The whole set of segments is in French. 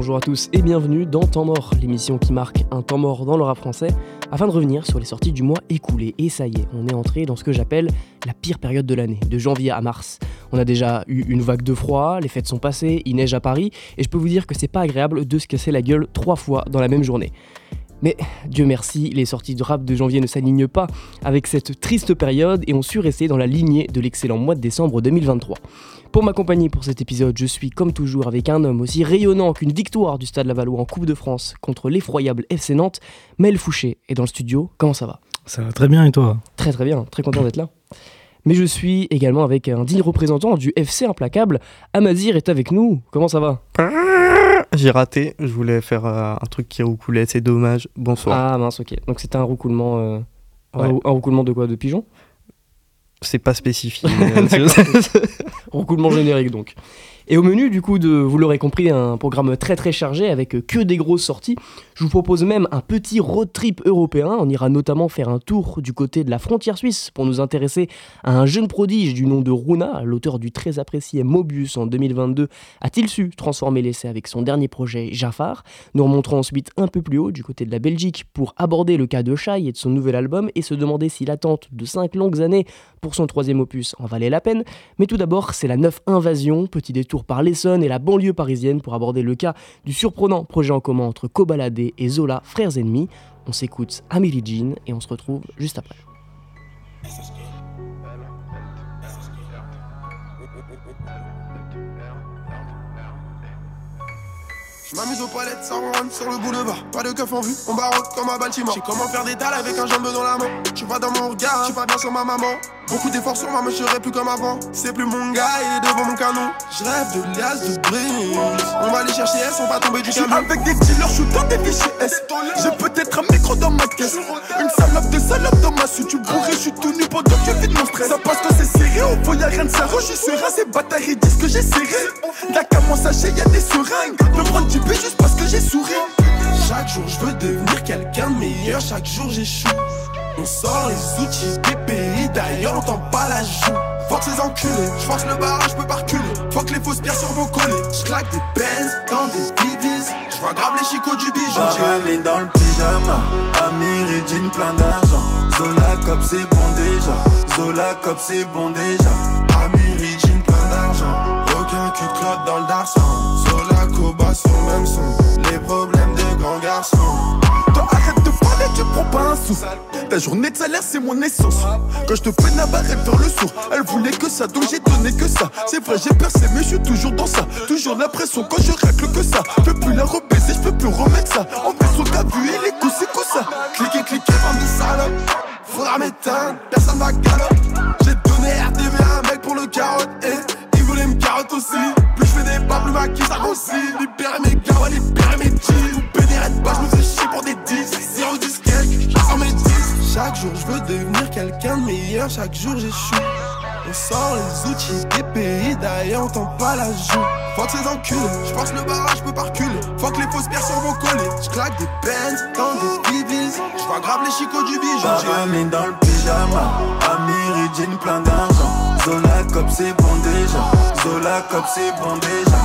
bonjour à tous et bienvenue dans Temps Mort, l'émission qui marque un temps mort dans le français, afin de revenir sur les sorties du mois écoulé. Et ça y est, on est entré dans ce que j'appelle la pire période de l'année, de janvier à mars. On a déjà eu une vague de froid, les fêtes sont passées, il neige à Paris, et je peux vous dire que c'est pas agréable de se casser la gueule trois fois dans la même journée. Mais Dieu merci, les sorties de rap de janvier ne s'alignent pas avec cette triste période et ont su rester dans la lignée de l'excellent mois de décembre 2023. Pour m'accompagner pour cet épisode, je suis comme toujours avec un homme aussi rayonnant qu'une victoire du Stade Lavallois en Coupe de France contre l'effroyable FC Nantes. Mel Fouché est dans le studio, comment ça va? Ça va très bien et toi? Très très bien, très content d'être là. Mais je suis également avec un digne représentant du FC implacable. Amazir est avec nous, comment ça va? J'ai raté, je voulais faire euh, un truc qui roucoulait, c'est dommage. Bonsoir. Ah mince, ok. Donc c'était un roucoulement. euh, un Ouais. rou- un roucoulement de quoi? De pigeon? C'est pas spécifié. Roucoulement générique donc. Et au menu, du coup, de, vous l'aurez compris, un programme très très chargé avec euh, que des grosses sorties. Je vous propose même un petit road trip européen. On ira notamment faire un tour du côté de la frontière suisse pour nous intéresser à un jeune prodige du nom de Runa, l'auteur du très apprécié Mobius en 2022. A-t-il su transformer l'essai avec son dernier projet Jafar? Nous remonterons ensuite un peu plus haut du côté de la Belgique pour aborder le cas de Shai et de son nouvel album et se demander si l'attente de 5 longues années pour son troisième opus en valait la peine. Mais tout d'abord, c'est la 9 Invasion, petit détour par l'Essonne et la banlieue parisienne pour aborder le cas du surprenant projet en commun entre Kobalade et Zola, frères ennemis. On s'écoute Amélie Jean et on se retrouve juste après. Je m'amuse aux palettes, ça ronronne sur le boulevard. Pas de keuf en vue, on baroque comme à Baltimore. J'ai comment faire des dalles avec un jambe dans la main? Tu vas dans mon regard, tu pas bien sur ma maman. Beaucoup d'efforts sur moi, mais je serai plus comme avant. C'est plus mon gars, il est devant mon canon. Je rêve de liasses de brise. On va les chercher, elles sont pas tombées du camion. avec des dealers, je suis dans des fichiers S. J'ai peut-être un micro dans ma caisse. Une salope de salope dans ma suite. Tu bourré, je suis tout nu pendant que tu vides mon stress. Ça passe que c'est serré, au fond y'a rien de sérieux. Suis serein, ces bâtards ils disent que j'ai serré. Là qu'à mon sachet, y'a des seringues. Me prendre du B juste parce que j'ai souri. Chaque jour, je veux devenir quelqu'un de meilleur. Chaque jour, j'échoue. On sort les outils des pays, d'ailleurs, on tend pas la joue. Fuck ces enculés, je force le barrage, peux pas reculer. Fuck les fausses pierres sur vos collets. Je claque des Benz dans des divises. Je vois grave les chicots du bijou. J'ai- dans le pyjama. Amir et jean plein d'argent. Zola cop c'est bon déjà. Zola cop c'est bon déjà. Amiri, jean plein d'argent. Aucun cul de dans le darsan. Les problèmes de grands garçons. Toi arrête de parler, tu prends pas un sou Ta journée de salaire c'est mon essence Quand je te fais navarre elle faire le sourd Elle voulait que ça donc j'ai donné que ça C'est vrai j'ai percé mais je suis toujours dans ça Toujours l'impression quand je racle que ça Je peux plus la repaiser, je peux plus remettre ça En plus on t'a vu et les coups c'est quoi ça Cliquez, cliquez, bande de salopes. Faudra m'éteindre, personne va galop. J'ai donné RDV à un mec pour le carotte. Et me carotte aussi. Plus je fais des pas, plus ma qui ça grossit. Libérer mes gars, ouais, libérer mes jeans. Des raids bas, je me fais chier pour des 10. 0 10 quelques, sors mes 10. Chaque jour, je veux devenir quelqu'un de meilleur. Chaque jour, j'échoue. On sort les outils des pays, d'ailleurs on tend pas la joue. Fuck ces enculés, je force le barrage, je peux pas reculer. Fuck les fausses pierres sur vos collets. Je claque des Benz dans des divises. Je vois grave les chicots du bijou. J'ai- dans le pyjama jean plein d'argent Zola cop c'est bon déjà Zola cop c'est bon déjà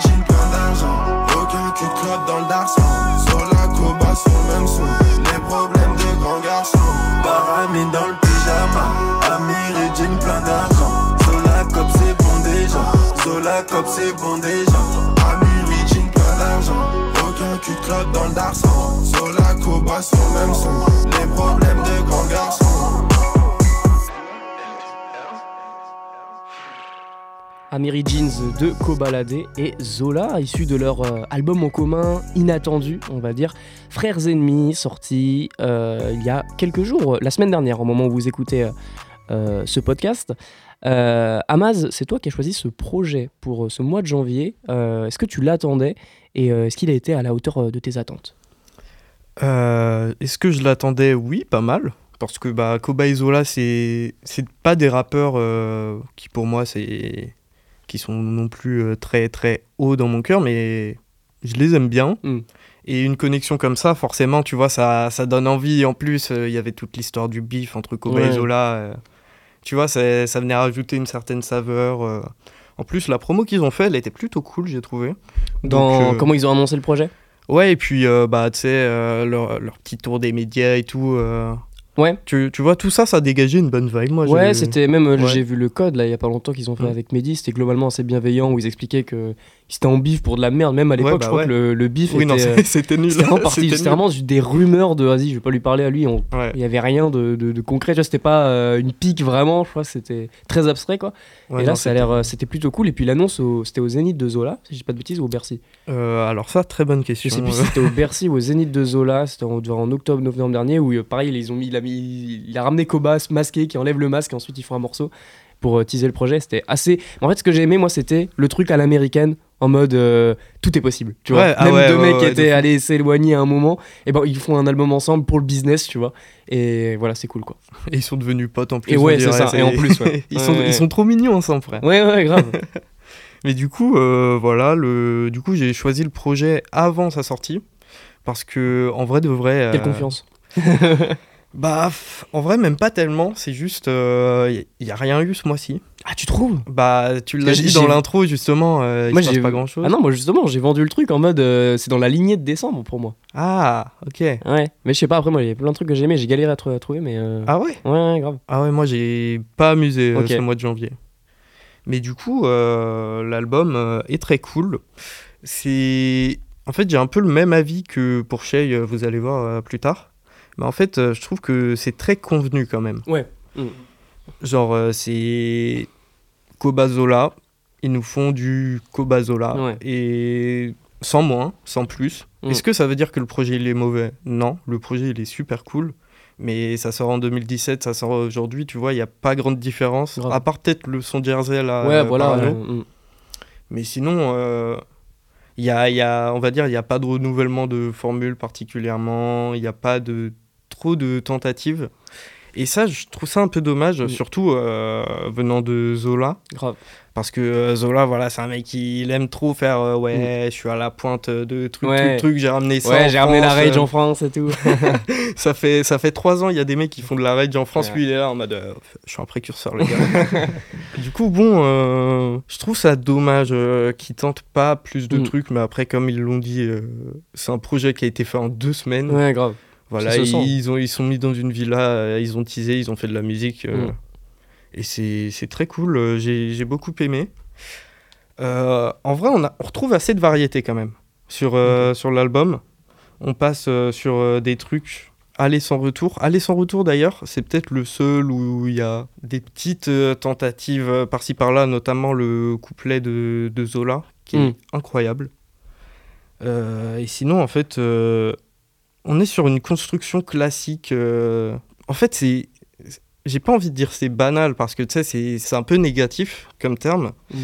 jean plein d'argent. Aucun cul de dans le darsan. Sola, Koba sur le même son. Les problèmes de grands garçons. Paramine dans le pyjama jean plein d'argent Zola cop c'est bon déjà Zola cop c'est bon déjà Clotte dans le même son. Les problèmes de grands. Amiri Jeans de Kobalade et Zola, issus de leur euh, album en commun inattendu, on va dire, Frères Ennemis, sorti euh, il y a quelques jours, la semaine dernière, au moment où vous écoutez euh, ce podcast. Euh, Amaz, c'est toi qui as choisi ce projet pour euh, ce mois de janvier. Euh, est-ce que tu l'attendais et euh, est-ce qu'il a été à la hauteur de tes attentes? Est-ce que je l'attendais? Oui, pas mal. Parce que bah, Koba et Zola, c'est c'est pas des rappeurs qui, pour moi, c'est qui sont non plus très très hauts dans mon cœur, mais je les aime bien. Mm. Et une connexion comme ça, forcément, tu vois, ça, ça donne envie. En plus, il y avait toute l'histoire du bif entre Koba Ouais. et Zola. Tu vois, ça, venait rajouter une certaine saveur. euh. En plus, la promo qu'ils ont fait, elle était plutôt cool, j'ai trouvé. Dans Donc, euh, comment ils ont annoncé le projet? Ouais, et puis, euh, bah, tu sais, euh, leur, leur petit tour des médias et tout. Ouais. Tu, tu vois, tout ça, ça a dégagé une bonne vibe, moi. Ouais, c'était même, Ouais. j'ai vu le code là il y a pas longtemps qu'ils ont fait Mm. avec Mehdi, c'était globalement assez bienveillant où ils expliquaient que c'était en bif pour de la merde, même à l'époque Ouais, bah je crois ouais. que le, le bif Oui, était, euh, c'était nul. c'était vraiment vraiment des rumeurs de vas-y je vais pas lui parler à lui, on- Ouais. il y avait rien de, de- de concret, c'était pas euh, une pique vraiment, je crois, c'était très abstrait quoi. Et là non, ça a l'air, euh, c'était plutôt cool et puis l'annonce c'était au Zénith de Zola, si je dis pas de bêtises ou au Bercy? Euh, alors ça, très bonne Je question. sais plus si c'était au Bercy ou au Zénith de Zola, c'était en, en octobre, novembre dernier, où pareil, ils ont mis, il, a mis, il a ramené Koba masqué qui enlève le masque et ensuite ils font un morceau pour teaser le projet. C'était assez. En fait, ce que j'ai aimé, moi, c'était le truc à l'américaine en mode euh, tout est possible. Tu vois, Ouais, ah même ouais, deux ouais, mecs qui étaient allés s'éloigner à un moment, et ben ils font un album ensemble pour le business, tu vois. Et voilà, c'est cool quoi. Et ils sont devenus potes en plus. Et ouais, c'est ça, et en plus, ouais. ils, sont, ils sont trop mignons ensemble, frère. Ouais, ouais, grave. Mais du coup, euh, voilà, le... du coup, j'ai choisi le projet avant sa sortie. Parce que, en vrai de vrai. Quelle euh, confiance. Bah, en vrai, même pas tellement. C'est juste. Il n'y a rien eu ce mois-ci. Ah, tu trouves Bah, tu l'as dit dans l'intro, justement. euh, Moi, j'ai- pas grand-chose. Ah non, moi justement, j'ai vendu le truc en mode euh, c'est dans la lignée de décembre pour moi. Ah, ok. Ouais, mais je sais pas, après moi, il y a plein de trucs que j'ai aimé, j'ai galéré à, trou- à trouver, mais. euh, Ah ouais? Ouais, grave. Ah ouais, moi j'ai pas amusé ce mois de janvier. Mais du coup, l'album est très cool. C'est. En fait, j'ai un peu le même avis que pour Shay, vous allez voir plus tard. Mais en fait, je trouve que c'est très convenu quand même. Ouais. Mm. Genre, euh, c'est. Kobazola. Ils nous font du Kobazola. Ouais. Et sans moins, sans plus. Mm. Est-ce que ça veut dire que le projet il est mauvais? Non, le projet il est super cool. Mais ça sort en 2017, ça sort aujourd'hui, tu vois, il n'y a pas grande différence. Grave. À part peut-être le son Jersey là. ouais, euh, voilà. Euh, mm. Mais sinon, euh, y a, y a, on va dire, il n'y a pas de renouvellement de formule particulièrement. Il n'y a pas de trop de tentatives. Et ça, je trouve ça un peu dommage, Mm. surtout euh, venant de Zola. grave. Parce que euh, Zola, voilà, c'est un mec qui il aime trop faire euh, ouais, je suis à la pointe de truc, Mm. Ouais. truc, truc, j'ai ramené ça. Ouais, j'ai ramené la rage en France et tout. ça fait ça fait trois ans, il y a des mecs qui font de la rage en France, Ouais. lui il est là en mode euh, je suis un précurseur les gars. du coup bon, je trouve ça dommage qu'ils tentent pas plus de Mm. trucs, mais après comme ils l'ont dit, c'est un projet qui a été fait en deux semaines. ouais, grave. Voilà, sent. ils ont ils sont mis dans une villa, euh, ils ont teasé, ils ont fait de la musique euh, Mm. et c'est très cool. euh, J'ai j'ai beaucoup aimé. Euh, en vrai, on, a, on retrouve assez de variété quand même sur, euh, sur l'album. On passe sur des trucs aller sans retour. Aller sans retour d'ailleurs, c'est peut-être le seul où il y a des petites tentatives par-ci par-là, notamment le couplet de, de Zola qui est Mm. incroyable. Euh, et sinon, en fait, euh, on est sur une construction classique. euh, En fait, c'est. J'ai pas envie de dire c'est banal parce que tu sais, c'est c'est un peu négatif comme terme. Mm.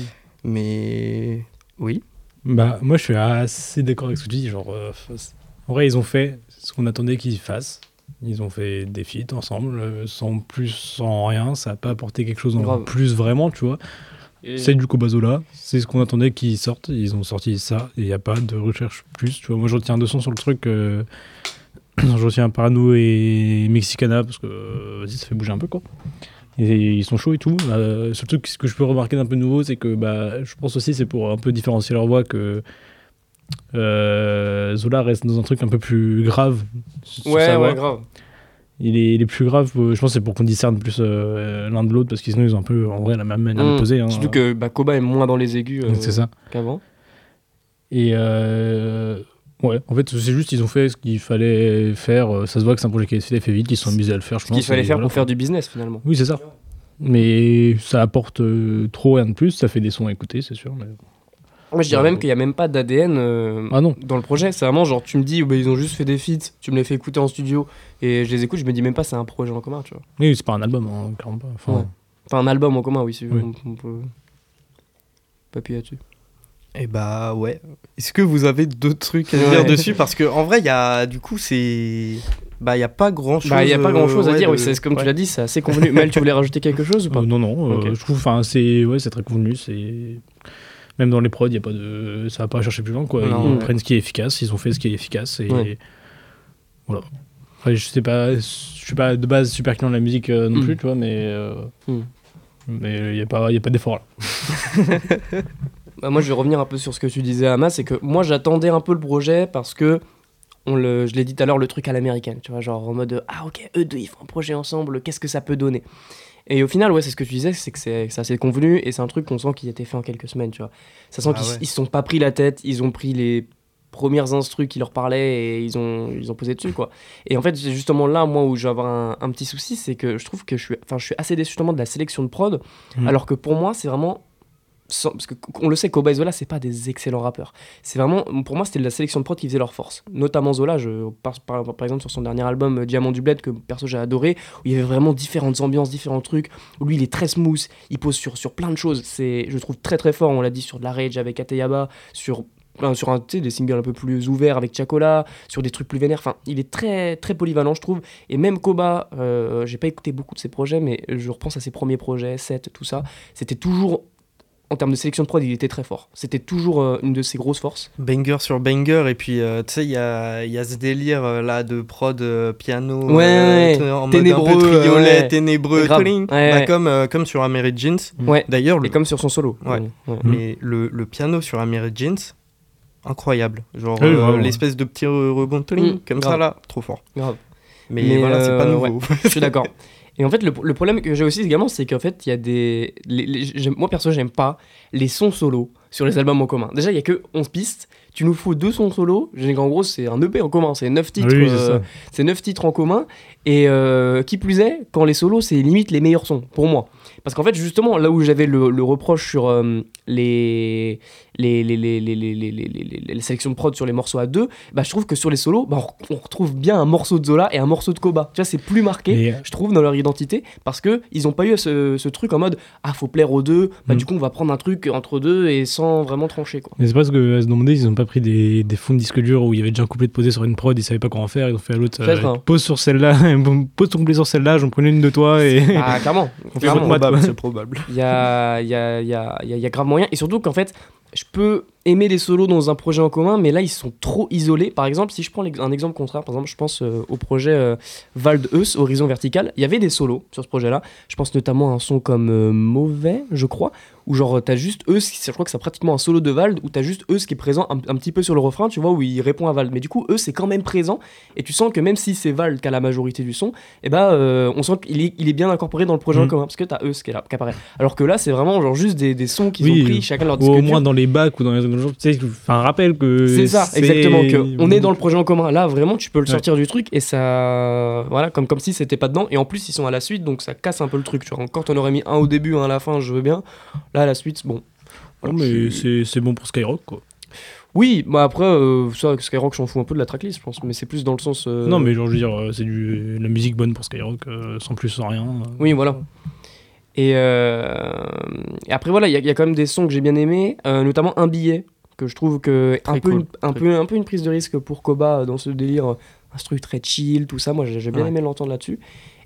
Mais. Oui. Bah, moi, je suis assez d'accord avec ce que tu dis. Genre, euh, en vrai, ils ont fait ce qu'on attendait qu'ils fassent. Ils ont fait des feats ensemble, euh, sans plus, sans rien. Ça n'a pas apporté quelque chose en Grave. plus vraiment, tu vois. Et- C'est du Kobazola. C'est ce qu'on attendait qu'ils sortent. Ils ont sorti ça. Il n'y a pas de recherche plus. Tu vois, moi, je retiens deux sons sur le truc. euh, je retiens Parano et Mexicana parce que euh, vas-y, ça fait bouger un peu, quoi. Et ils sont chauds et tout. Euh, surtout ce que je peux remarquer d'un peu nouveau, c'est que bah, je pense aussi c'est pour un peu différencier leur voix que euh, Zola reste dans un truc un peu plus grave. Ouais, ouais, grave. Il est, il est plus grave, euh, je pense que c'est pour qu'on discerne plus euh, l'un de l'autre parce qu'ils sinon ils ont un peu en vrai la même manière de Mm. poser. hein. Surtout que bah, Koba est moins dans les aigus euh, C'est ça. qu'avant. Et euh, ouais, en fait, c'est juste ils ont fait ce qu'il fallait faire. Ça se voit que c'est un projet qui a été fait vite, ils se sont amusés à le faire, je Ce pense. qu'il fallait faire voilà. pour faire du business finalement. Oui, c'est ça. Mais ça apporte euh, trop rien de plus. Ça fait des sons à écouter, c'est sûr. mais- Moi je dirais même qu'il n'y a même pas d'ADN euh, Ah dans le projet. C'est vraiment genre tu me dis oh, bah, ils ont juste fait des feats, tu me les fais écouter en studio et je les écoute, je me dis même pas c'est un projet en commun, tu vois. Oui, c'est pas un album, hein, clairement pas. Enfin, Ouais. Enfin un album en commun, oui, si Oui. On, on peut pas appuyer là-dessus. Et bah ouais. Est-ce que vous avez d'autres trucs à Ouais. dire dessus? Parce que en vrai, il y a. Du coup, c'est. Bah, il y a pas grand chose. Bah il y a pas grand chose à dire, oui, c'est comme ouais. tu l'as dit, c'est assez convenu. Mel, tu voulais rajouter quelque chose ou pas? Euh, non, non, euh, je trouve, enfin, c'est ouais, c'est très convenu. C'est même dans les prods, il y a pas de, ça va pas chercher plus loin quoi. Non, ils ouais. prennent ce qui est efficace, ils ont fait ce qui est efficace et Ouais. voilà. Je sais pas, je suis pas de base super client de la musique euh, non Mm. plus, tu vois, mais euh, Mm. Mais il n'y a pas, y a pas d'effort là. Bah, moi, je vais revenir un peu sur ce que tu disais, Ama, c'est que moi, j'attendais un peu le projet parce que, on le, je l'ai dit tout à l'heure, le truc à l'américaine, tu vois, genre en mode ah ok, eux deux ils font un projet ensemble, qu'est-ce que ça peut donner? Et au final, ouais, c'est ce que tu disais, c'est que c'est assez convenu et c'est un truc qu'on sent qui a été fait en quelques semaines, tu vois. Ça sent Ah qu'ils ouais. se sont pas pris la tête, ils ont pris les premières instrus qui leur parlaient et ils ont, ils ont posé dessus, quoi. Et en fait, c'est justement là, moi, où je vais avoir un, un petit souci, c'est que je trouve que je suis, je suis assez déçu justement de la sélection de prod, Mhm. alors que pour moi, c'est vraiment. Sans- parce que on le sait, Koba et Zola, c'est pas des excellents rappeurs. C'est vraiment, pour moi, c'était la sélection de prod qui faisait leur force. Notamment Zola, je, par, par, exemple sur son dernier album euh, Diamant du Bled, que perso j'ai adoré, où il y avait vraiment différentes ambiances, différents trucs, où lui il est très smooth, il pose sur, sur plein de choses. C'est, je trouve très très fort, on l'a dit sur de la Rage avec Ateyaba, sur sur un, des singles un peu plus ouverts avec Chacola, sur des trucs plus vénères. Enfin, il est très très polyvalent, je trouve. Et même Koba, euh, j'ai pas écouté beaucoup de ses projets, mais je repense à ses premiers projets, 7, tout ça. C'était toujours, en termes de sélection de prod, il était très fort. C'était toujours euh, une de ses grosses forces. Banger sur banger, et puis euh, tu sais, il y a, il y a ce délire euh, là de prod euh, piano Ouais, ouais, en ténébreux, mode un peu triolet, ouais. ténébreux, Bah, comme, euh, comme sur Ameri Jeans. Ouais. D'ailleurs, le, Et comme sur son solo. Ouais. Ouais. mais le, le piano sur Ameri Jeans, incroyable. Genre euh, l'espèce de petit re- rebond, tling, Mm, comme grave. ça là, trop fort. Grave. Mais, Mais, voilà, c'est pas nouveau. Je suis d'accord. Et en fait, le, le problème que j'ai aussi également, c'est qu'en fait, il y a des. les- les- j'aime- moi, perso, j'aime pas les sons solo sur les albums en commun. Déjà, il y a que 11 pistes. Tu nous fous deux sons solo. J'ai qu'en gros, c'est un EP en commun. C'est 9 titres. oui, c'est euh, ça. c'est 9 titres en commun. Et euh, qui plus est, quand les solos, c'est limite les meilleurs sons, pour moi. Parce qu'en fait, justement, là où j'avais le, le reproche sur euh, les, les, les, les, les, les, les, les- les- les sélections de prod sur les morceaux à deux, bah, je trouve que sur les solos, bah, on, on retrouve bien un morceau de Zola et un morceau de Koba. Tu vois, c'est plus marqué euh, je trouve, dans leur identité, parce que ils ont pas eu ce, ce truc en mode ah faut plaire aux deux, bah Mm. du coup on va prendre un truc entre deux et sans vraiment trancher quoi. Mais c'est parce que à se demander, ils ont pas pris des, des fonds de disque dur où il y avait déjà un couplet de posé sur une prod, ils savaient pas quoi en faire, ils ont fait à l'autre, euh, pose sur celle-là, pose ton couplet sur celle-là, j'en prenais une de toi et. Ah clairement, c'est probable. il y a, il y, a, il y, a, il y a- il y a grave moyen, et surtout qu'en fait je peux aimer des solos dans un projet en commun, mais là ils sont trop isolés. Par exemple, si je prends un exemple contraire, par exemple, je pense euh, au projet euh, Vald Eus, Horizon Vertical, il y avait des solos sur ce projet-là. Je pense notamment à un son comme euh, Mauvais, je crois, où genre t'as juste Eus, je crois que c'est pratiquement un solo de Vald, où t'as juste Eus qui est présent un, un petit peu sur le refrain, tu vois, où il répond à Vald. Mais du coup, Eus c'est quand même présent, et tu sens que même si c'est Vald qui a la majorité du son, et bah euh, on sent qu'il est, il est bien incorporé dans le projet en Mm. commun, parce que t'as Eus qui est là, qui apparaît. Alors que là, c'est vraiment genre juste des, des sons qu'ils Oui, ont pris chacun leur Ou au moins dans les bacs ou dans les trucs, tu sais, enfin, un rappel que. C'est ça, exactement. Que on est dans le projet en commun. Là, vraiment, tu peux le sortir du truc et ça, voilà, comme comme si c'était pas dedans. Et en plus, ils sont à la suite, donc ça casse un peu le truc. Tu vois, encore, t'en aurais mis un au début, un à la fin, je veux bien. Là, à la suite, bon. Non, mais je- c'est bon pour Skyrock, quoi. Oui, bah après, euh, ça, Skyrock, j'en fous un peu de la tracklist, je pense, mais c'est plus dans le sens. euh, Non, mais genre, je veux dire, euh, c'est du la musique bonne pour Skyrock, euh, sans plus, sans rien. Oui, voilà. Et, euh, et après, voilà, il y, a- il y a quand même des sons que j'ai bien aimés, euh, notamment Un billet, que je trouve que un peu, une, un, peu, un peu une prise de risque pour Koba dans ce délire, euh, un truc très chill, tout ça. Moi, j'ai bien Ouais. aimé l'entendre là-dessus.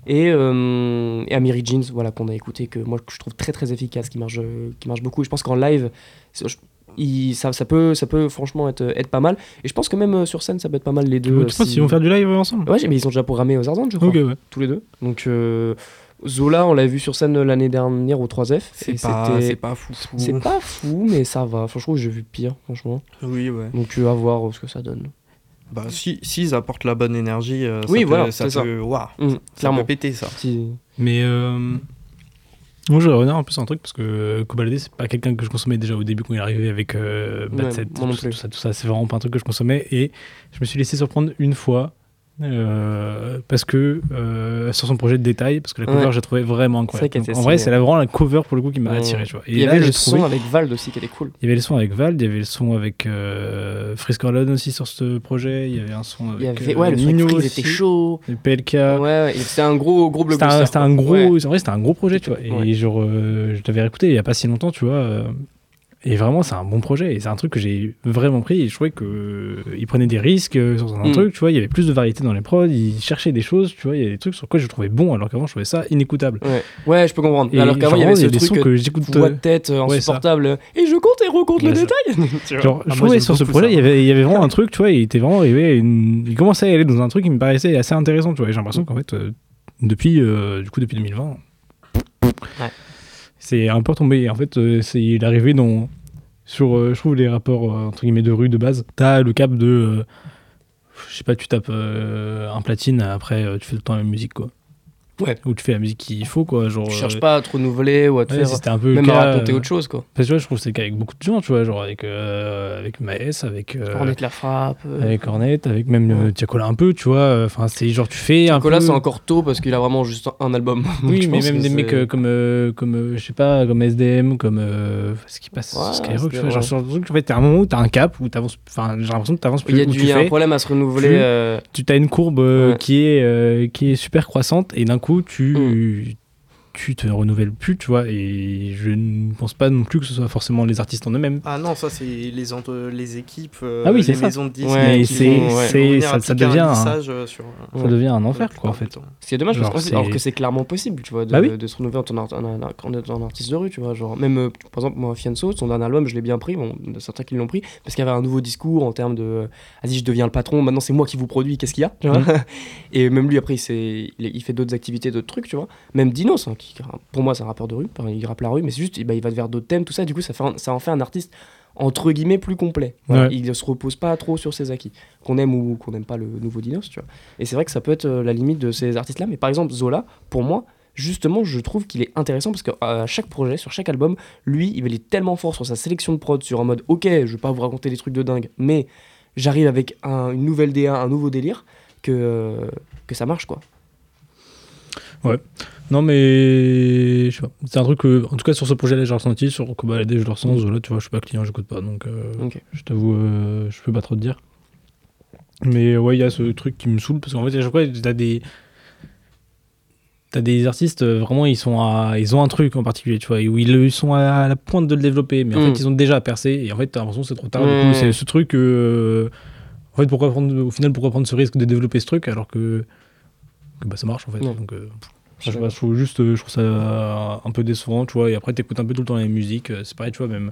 Et, euh, et Amiri Jeans, voilà, qu'on a écouté, que moi, que je trouve très très efficace, qui marche, qui marche beaucoup. Et je pense qu'en live, je- il- ça, ça, peut, ça peut franchement être, être pas mal. Et je pense que même euh, sur scène, ça peut être pas mal les deux. vois, euh, tu penses si- qu'ils vont faire du live ensemble Ouais, mais ils sont déjà programmés aux Ardentes, je crois ouais. tous les deux. Donc euh, Zola, on l'a vu sur scène l'année dernière au 3F. C'est pas, c'était- c'est pas fou. fou. c'est pas fou, mais ça va. Enfin, je trouve que j'ai vu pire, franchement. Oui, ouais. Donc euh, à voir euh, ce que ça donne. Bah, si, s'ils apportent la bonne énergie, euh, ça Oui, peut, voilà, ça c'est ça. peut, ça clairement. peut péter ça. Si- Mais euh, moi, je vais revenir un peu sur un truc parce que Kobalade, c'est pas quelqu'un que je consommais déjà au début quand il est arrivé avec euh, Bad Ouais, Set, tout, ça, tout ça, tout ça. C'est vraiment pas un truc que je consommais et je me suis laissé surprendre une fois. Euh, parce que euh, sur son projet de détail parce que la cover Ouais. j'ai trouvé vraiment incroyable vrai en vrai c'est la- vraiment la cover pour le coup qui m'a Ouais. attiré tu vois. et Il y là avait le trouvé son avec Vald aussi qui était cool. il y avait le son avec Vald il y avait le son avec euh, aussi sur ce projet il y avait un son avec Il y avait, euh, ouais, le Nino était chaud. et PLK Ouais, c'était un gros, gros c'était blockbuster. un, c'était un quoi. gros, Ouais. en vrai, c'était un gros projet, tu vois. Et genre, je l'avais réécouté il y a pas si longtemps, tu vois. Euh, et vraiment, c'est un bon projet. Et c'est un truc que j'ai vraiment pris. Et je trouvais que euh, prenait des risques euh, sur un Mm. truc, tu vois. Il y avait plus de variété dans les prods. Il cherchait des choses, tu vois. Il y a des trucs sur quoi je trouvais bon, alors qu'avant, je trouvais ça inécoutable. Ouais. ouais, je peux comprendre. Et Alors qu'avant, il y avait ce des truc sons euh, que j'écoute. voix euh, de tête euh, ouais, ça. insupportable. Et je compte et recompte le Ouais, ça. détail. Genre, Ah, je trouvais sur ce projet, il y, avait, il y avait vraiment un truc, tu vois. Il était vraiment arrivé. une- Il commençait à aller dans un truc qui me paraissait assez intéressant, tu vois. J'ai l'impression qu'en fait, euh, depuis, euh, du coup, depuis 2020. C'est un peu retombé. En fait, euh, c'est il est arrivé dans sur, euh, je trouve les rapports euh, entre guillemets de rue de base. T'as le cap de, je sais pas, tu tapes un platine, après tu fais tout le temps la musique quoi. Ouais. Ou tu fais la musique qu'il faut quoi. Genre. Tu euh, cherches pas à te renouveler ou à te ouais, faire. un peu Même à cas, raconter euh, autre chose, quoi. Parce que tu vois, je trouve que c'est le cas avec beaucoup de gens, tu vois, genre avec euh, avec Maes, avec euh, Cornet la frappe. euh. avec Hornet, avec même euh, Tiakola un peu, tu vois. Enfin, c'est genre tu fais un peu. C'est encore tôt parce qu'il a vraiment juste un album. Oui, mais même des mecs euh, comme, comme je sais pas, comme SDM, comme ce qui passe Ouais, sur Skyrock, tu vois, genre ouais. le truc, en fait, t'as un moment où t'as un cap, où t'avances, enfin, j'ai l'impression que t'avances plus, Il y a, où du, tu il y a un problème à se renouveler. tu as une courbe Ouais. qui, est, qui est super croissante, et d'un coup, tu, Mm. Tu te renouvelles plus, tu vois, et je ne pense pas non plus que ce soit forcément les artistes en eux-mêmes. Ah non, ça c'est les, entre- les équipes, euh, Ah oui, c'est les ça. maisons de disques. Ouais, c'est, ouais. c'est- ça, ça un devient un, lissage, euh, sur- ça Ouais. devient un enfer, quoi, en fait. du temps. Ce qui est dommage, Genre, parce que- alors c'est- que c'est clairement possible, tu vois, de, Bah oui. de se renouveler en en- en- un artiste de rue, tu vois. Genre, même, euh, par exemple, moi, Fianso, son dernier album, je l'ai bien pris, bon, certains qui l'ont pris, parce qu'il y avait un nouveau discours en termes de vas-y, je deviens le patron, maintenant c'est moi qui vous produis, qu'est-ce qu'il y a tu vois Et même lui, après, il fait d'autres activités, d'autres trucs, tu vois. Même Dinos, hein, qui, pour moi, c'est un rappeur de rue, il rappe la rue, mais c'est juste, bah, il va vers d'autres thèmes, tout ça, du coup, ça, fait un- ça en fait un artiste entre guillemets plus complet. Voilà, Ouais. Il ne se repose pas trop sur ses acquis, qu'on aime ou qu'on n'aime pas le nouveau Dinos, tu vois. Et c'est vrai que ça peut être euh, la limite de ces artistes-là, mais par exemple Zola, pour moi, justement, je trouve qu'il est intéressant parce qu'à chaque projet, sur chaque album, lui, il est tellement fort sur sa sélection de prod, sur un mode, ok, je vais pas vous raconter des trucs de dingue, mais j'arrive avec un- une nouvelle DA, un nouveau délire, que, euh, que ça marche, quoi. Non, mais je sais pas. C'est un truc que, en tout cas, sur ce projet-là, j'ai ressenti. Sur Kobalade, je le ressens. Zola, tu vois, je suis pas client, j'écoute pas. Donc, euh, je t'avoue, euh, je peux pas trop te dire. Mais ouais, il y a ce truc qui me saoule parce qu'en fait, à chaque fois, t'as des. T'as des artistes, euh, vraiment, ils, sont à, ils ont un truc en particulier, tu vois, où ils sont à la pointe de le développer, mais en Mm. fait, ils ont déjà percé, et en fait, t'as l'impression que c'est trop tard. Du Mm. coup, c'est ce truc. euh, en fait, pourquoi prendre, au final, pourquoi prendre ce risque de développer ce truc alors que bah, ça marche, en fait. Ouais. Donc, euh, je, sais pas, je trouve juste, euh, je trouve ça un peu décevant, tu vois. Et après, t'écoutes un peu tout le temps la même musique. euh, C'est pareil, tu vois, même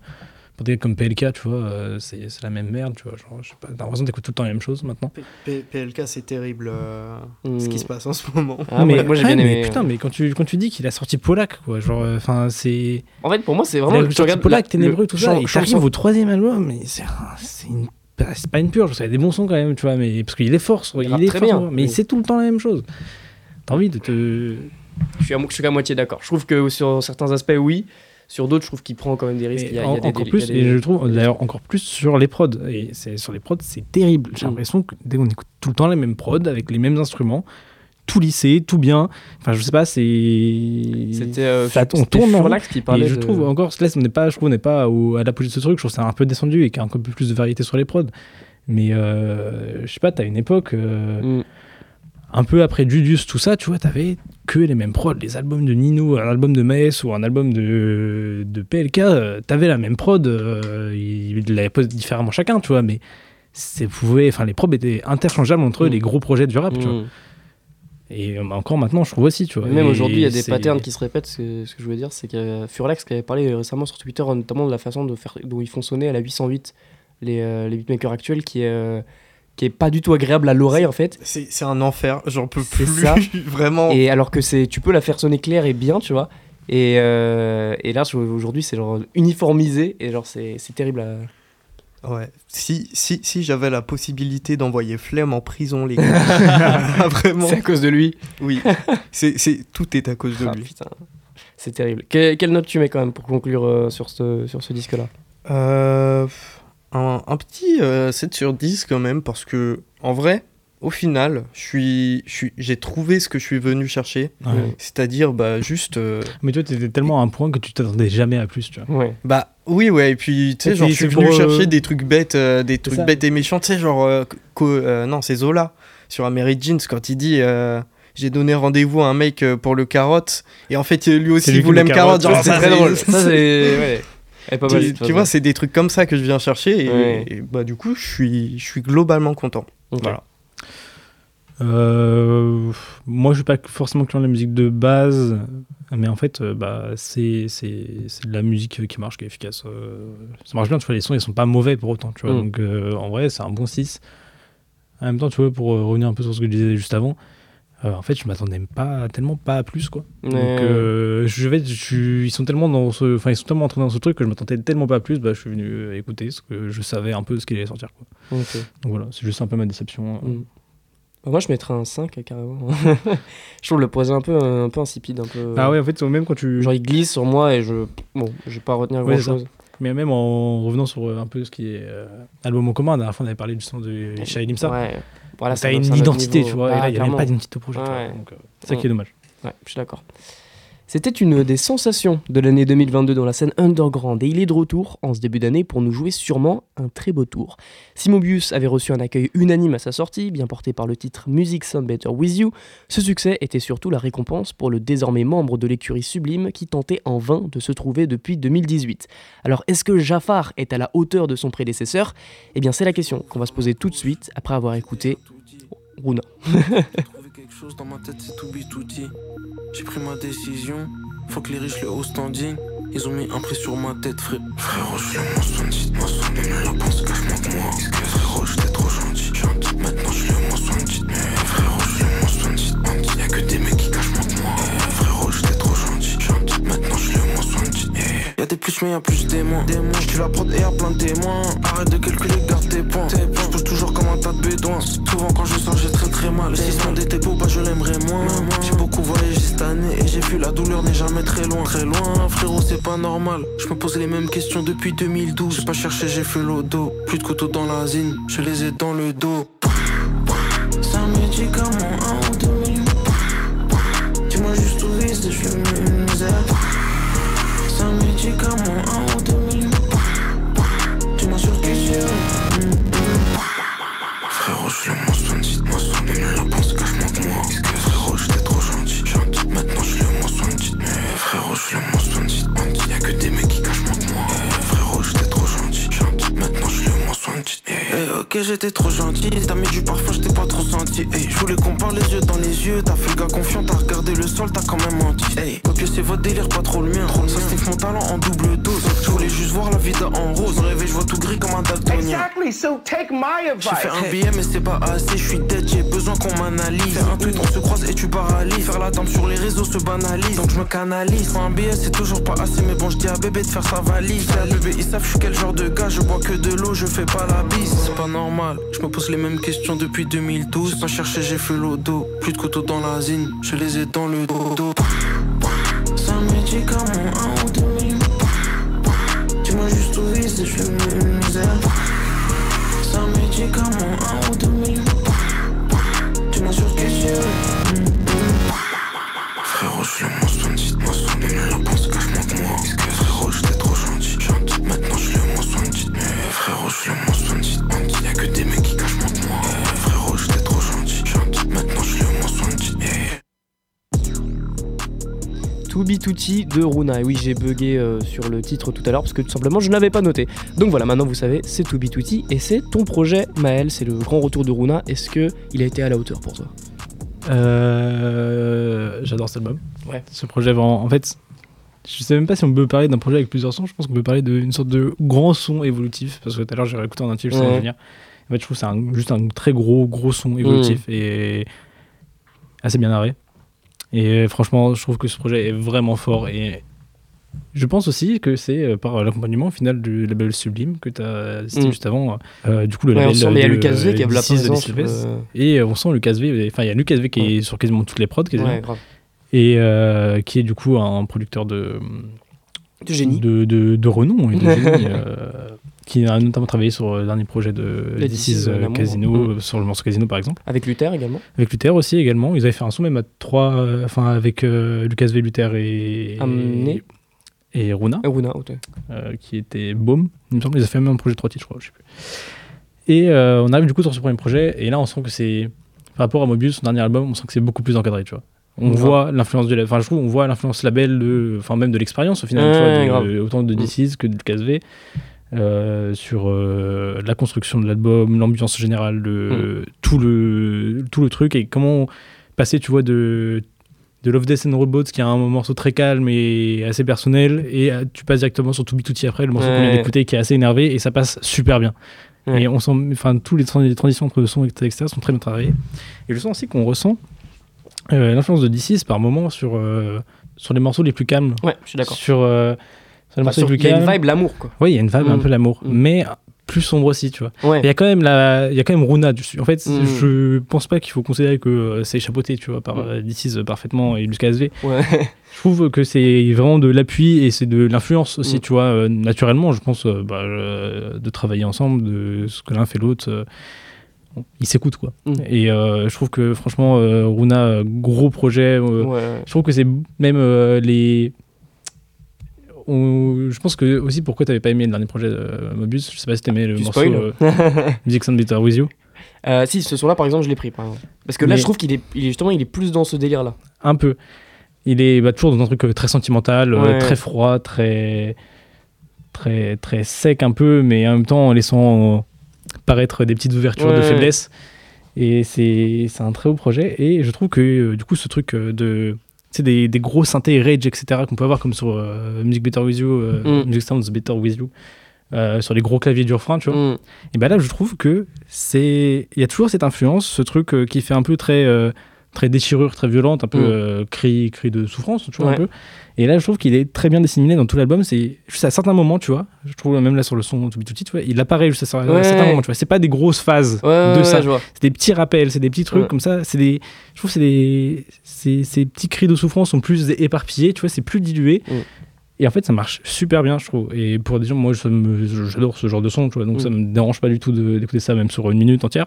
pour des comme PLK, tu vois, euh, c'est c'est la même merde, tu vois. Genre, je sais pas, t'as l'impression que t'écoutes tout le temps la même chose maintenant. P- P- PLK, c'est terrible euh, Mm. ce qui se passe en ce moment. Ah, moi, moi, j'ai ah, bien mais putain, mais quand tu, quand tu dis qu'il a sorti Polak, quoi, genre, enfin, c'est. En fait, pour moi, c'est vraiment. tu regardes Polak, la- Ténébreux, tout ça, et champ- t'arrives au troisième album, mais c'est une. Bah, C'est pas une purge, ça a des bons sons quand même, tu vois, mais parce qu'il est fort, il, rappe est très fort, bien, mais il sait tout le temps la même chose. T'as envie de te. Je suis à, je suis moitié d'accord. Je trouve que sur certains aspects, oui. Sur d'autres, je trouve qu'il prend quand même des risques. Et Il y a, il y a en- des- encore il plus, des- et je trouve d'ailleurs encore plus sur les prods. Et c'est sur les prods, c'est terrible. J'ai Mm. l'impression que dès qu'on écoute tout le temps les mêmes prods avec les mêmes instruments, tout lissé, tout bien. Enfin, je sais pas, c'est. C'était euh, on tourne en Furlax qui parlait Et je de- trouve encore, Celeste, on n'est pas, je trouve, on n'est pas au- à l'apogée de ce truc. Je trouve que c'est un peu descendu et qu'il y a un peu plus de variété sur les prods. Mais euh, je sais pas, t'as une époque. euh, Mm. un peu après Julius, tout ça, tu vois, t'avais que les mêmes prods. Les albums de Nino, un album de Maes ou un album de, de PLK, euh, t'avais la même prod. euh, ils l'avaient pas différemment chacun, tu vois, mais c'est pouvait, enfin, les prods étaient interchangeables entre Mm. les gros projets du rap, tu vois. Et euh, encore maintenant, je trouve aussi, tu vois. Même aujourd'hui, il y a des patterns qui se répètent. Ce que, ce que je veux dire, c'est qu'il y a Furlax qui avait parlé récemment sur Twitter, notamment de la façon de faire, dont ils font sonner à la 808 les, euh, les beatmakers actuels, qui est, euh, qui est pas du tout agréable à l'oreille en fait. C'est c'est un enfer, j'en peux plus. ça. Vraiment. Et alors que c'est, tu peux la faire sonner claire et bien, tu vois. Et, euh, et là, aujourd'hui, c'est genre uniformisé et genre c'est, c'est terrible. À... Ouais. Si, si, si j'avais la possibilité d'envoyer Flemme en prison, les gars. Vraiment. C'est à cause de lui. Oui. C'est, c'est, tout est à cause de Ah, lui. C'est terrible. Que- quelle note tu mets quand même pour conclure euh, sur ce, sur ce disque-là? Euh, un, un petit euh, 7 sur 10 quand même, parce que, en vrai, au final, je suis, je suis, j'ai trouvé ce que je suis venu chercher. Ouais. C'est-à-dire, bah, juste. euh, Mais toi, t'étais tellement à un point que tu t'attendais jamais à plus, tu vois. Ouais. Bah oui ouais et puis tu sais genre je suis venu pour, euh, chercher des trucs bêtes euh, des trucs bêtes et méchants tu sais genre euh, euh, non c'est Zola sur Mary Jeans quand il dit euh, j'ai donné rendez-vous à un mec pour le carotte et en fait lui aussi lui qui voulait le me carotte carotte, genre ça, c'est très drôle. Ça. Ouais. Mal, tu, vois c'est des trucs comme ça que je viens chercher et, Ouais. et, bah du coup je suis je suis globalement content voilà Euh, moi, je suis pas forcément client de la musique de base, mais en fait, euh, bah, c'est c'est c'est de la musique qui marche, qui est efficace. euh, ça marche bien, tu vois, les sons, ils sont pas mauvais pour autant, tu vois. Mm. Donc, en vrai, c'est un bon 6. En même temps, tu vois, pour revenir un peu sur ce que je disais juste avant, en fait, je m'attendais pas tellement pas à plus quoi. Donc, je vais, je suis- ils sont tellement dans ce, enfin, ils sont tellement entrés dans ce truc que je m'attendais tellement pas à plus. Bah, je suis venu écouter ce que je savais un peu ce qu'il allait sortir. Quoi. Donc voilà, c'est juste un peu ma déception. Mm. Bah, moi, je mettrais un 5 carrément. je trouve le projet un peu, un peu insipide. Un peu... Ah ouais, en fait, même quand tu, Genre, il glisse sur moi et je. Bon, je vais pas retenir Ouais, grand ça. chose. mais même en revenant sur euh, un peu ce qui est euh, album en commun, la dernière fois on avait parlé justement de Shai Limsa. Ouais. Voilà, T'as une identité, tu vois. et Ah, là, il n'y a même clairement. pas d'identité au projet. Ouais. Euh, c'est ça qui est Mm. dommage. Ouais, je suis d'accord. C'était une des sensations de l'année 2022 dans la scène underground et il est de retour en ce début d'année pour nous jouer sûrement un très beau tour. Si Mobius avait reçu un accueil unanime à sa sortie, bien porté par le titre Music Sound Better With You, ce succès était surtout la récompense pour le désormais membre de l'écurie sublime qui tentait en vain de se trouver depuis 2018. Alors est-ce que Jafar est à la hauteur de son prédécesseur? Eh bien c'est la question qu'on va se poser tout de suite après avoir écouté Runa. Dans ma tête, c'est tout bitouti. J'ai pris ma décision. Faut que les riches le haut standing. Ils ont mis un prix sur ma tête, frère. Frérot, je suis le monstre, dites-moi son la pense cache-moi que moi. Y'a des plus, mais y'a plus d'émoins. Je la prod et y'a plein de témoins. Arrête de calculer, garde tes points. Je pousse toujours comme un tas de bédouins. Souvent quand je sors, j'ai très très mal. Le six des beau, bah je l'aimerais moins. J'ai beaucoup voyagé cette année et j'ai vu la douleur n'est jamais très loin. Très loin, frérot, c'est pas normal. Je me pose les mêmes questions depuis 2012. J'ai pas cherché, j'ai fait l'odo. Plus de couteaux dans la zine, je les ai dans le dos. C'est un médicament, un ou deux. Dis-moi juste où vise, je une misère. C'est un ok, j'étais trop gentil. T'as mis du parfum, j'étais pas trop senti. Eh, je voulais qu'on parle les yeux dans les yeux. T'as fait le gars confiant, t'as regardé le sol, t'as quand même menti. Eh, copier, c'est votre délire, pas trop le mien. Ça sniff mon talent en double dose. Je voulais juste voir la vie en rose. Le réveil, je vois tout gris comme un daltonien. Exactly, so take my J'ai fait advice. un billet mais c'est pas assez, je suis dead, j'ai besoin qu'on m'analyse un tweet, la sur les réseaux se banalise, donc je me canalise. Un billet c'est toujours pas assez mais bon je dis à bébé de faire sa valise. À bébé ils savent je suis quel genre de gars, je bois que de l'eau, je fais pas la bise. C'est pas normal, je me pose les mêmes questions depuis 2012 J'ai pas cherché, j'ai fait l'odo, plus de couteaux dans la zine, je les ai dans le dos. Un médicament, un ou millions Dis-moi juste où vise, je suis une misère c'est un médicament, un ou deux millions. Tutti de Runa. Et oui, j'ai bugué euh, sur le titre tout à l'heure parce que tout simplement je ne l'avais pas noté. Donc voilà, maintenant vous savez, c'est To Be Tutti et c'est ton projet, Maël. C'est le grand retour de Runa. Est-ce que il a été à la hauteur pour toi? Euh, J'adore cet album. Ouais. Ce projet, vraiment, en fait, je sais même pas si on peut parler d'un projet avec plusieurs sons. Je pense qu'on peut parler d'une sorte de grand son évolutif. Parce que tout à l'heure, j'ai réécouté en entier son Ouais. ingénieur. En fait, je trouve que c'est juste un très gros, gros son évolutif et assez bien narré. Et franchement, je trouve que ce projet est vraiment fort. Et je pense aussi que c'est euh, par l'accompagnement final du label Sublime que tu as cité Mm. juste avant. euh, du coup, le Ouais, on label sent, il y a Lucas V qui a euh, la présence. Euh, et euh, on sent Lucas V, enfin il y a Lucas V qui est sur quasiment toutes les prods quasiment, Ouais, grave. et euh, qui est du coup un producteur de, De génie. de, de, de renom et de génie, euh, qui a notamment travaillé sur le dernier projet de is, euh, l'amour. Casino, Mm. euh, sur le morceau Casino par exemple. Avec Luther également. Avec Luther aussi également, ils avaient fait un son même à trois, euh, enfin avec euh, Lucas V, Luther et, Amené. et Runa. Euh, Runa, ok. euh, qui était Baume, il me semble. Ils ont fait même un projet de trois titres, je crois, je sais plus. Et euh, on arrive du coup sur ce premier projet, et là on sent que c'est, par rapport à Mobius, son dernier album, on sent que c'est beaucoup plus encadré, tu vois. On Ouais. voit l'influence du, enfin je trouve, on voit l'influence label, de, enfin même de l'expérience au final, tu Ouais, vois, grave. de- autant de Mm. DC's que de KSV, euh, sur euh, la construction de l'album, l'ambiance générale, le, tout le tout le truc et comment passer, tu vois, de de Love Death and Robots qui a un morceau très calme et assez personnel et tu passes directement sur To Be Tutti après le morceau qu'on vient Ouais. d'écouter qui est assez énervé et ça passe super bien Ouais. et on sent enfin tous les, tran- les transitions entre le son et etc sont très bien travaillées et le son aussi qu'on ressent euh, l'influence de D6 par moment sur, sur les morceaux les plus calmes. Ouais, je suis d'accord. Sur, Enfin, Il y a une vibe l'amour, quoi. Oui, il y a une vibe un Mm. peu l'amour, Mm. mais plus sombre aussi, tu vois. Ouais. Il y a quand même la, il y a quand même Runa dessus. En fait, Mm. je pense pas qu'il faut considérer que euh, c'est chapeauté, tu vois, par Mm. euh, D6 parfaitement et Lucas. Ouais. Je trouve que c'est vraiment de l'appui et c'est de l'influence aussi, tu vois. euh, naturellement, je pense euh, bah, euh, de travailler ensemble, de ce que l'un fait l'autre. ils s'écoutent, quoi. Et euh, je trouve que franchement, euh, Runa, gros projet. euh, Ouais. je trouve que c'est même les. On- Je pense que aussi pourquoi t'avais pas aimé le dernier projet de Mobius, je sais pas si t'aimais le Tu morceau euh, Music Sound Better With You. Euh, si, ce son-là, par exemple, je l'ai pris. Par exemple. Parce que là, Mais- je trouve qu'il est, il est justement, il est plus dans ce délire-là. Un peu. Il est bah, toujours dans un truc euh, très sentimental, euh, Ouais. très froid, très, très, très sec un peu, mais en même temps en laissant paraître des petites ouvertures de faiblesse. Et c'est c'est un très beau projet. Et je trouve que du coup, ce truc de. Des, des gros synthés rage, etc., qu'on peut avoir comme sur euh, Music Better With You, euh, Mm. Music Sounds Better With You, euh, sur les gros claviers du refrain, tu vois. Mm. Et ben là, je trouve que c'est. Il y a toujours cette influence, ce truc qui fait un peu très. Très déchirure, très violente, un peu Mm. euh, cri, cri de souffrance, tu vois, Ouais. un peu. Et là, je trouve qu'il est très bien disséminé dans tout l'album. C'est juste à certains moments, tu vois. Je trouve même là sur le son To Be il apparaît juste à certains moments, tu vois. C'est pas des grosses phases Ouais, de ça. C'est des petits rappels, c'est des petits trucs comme ça. C'est des. Je trouve que c'est des. Ces, ces petits cris de souffrance sont plus éparpillés, tu vois, c'est plus dilué. Mm. Et en fait, ça marche super bien, je trouve. Et pour des gens, moi, j'adore ce genre de son, tu vois. Donc Mm. ça me dérange pas du tout d'écouter ça, même sur une minute entière.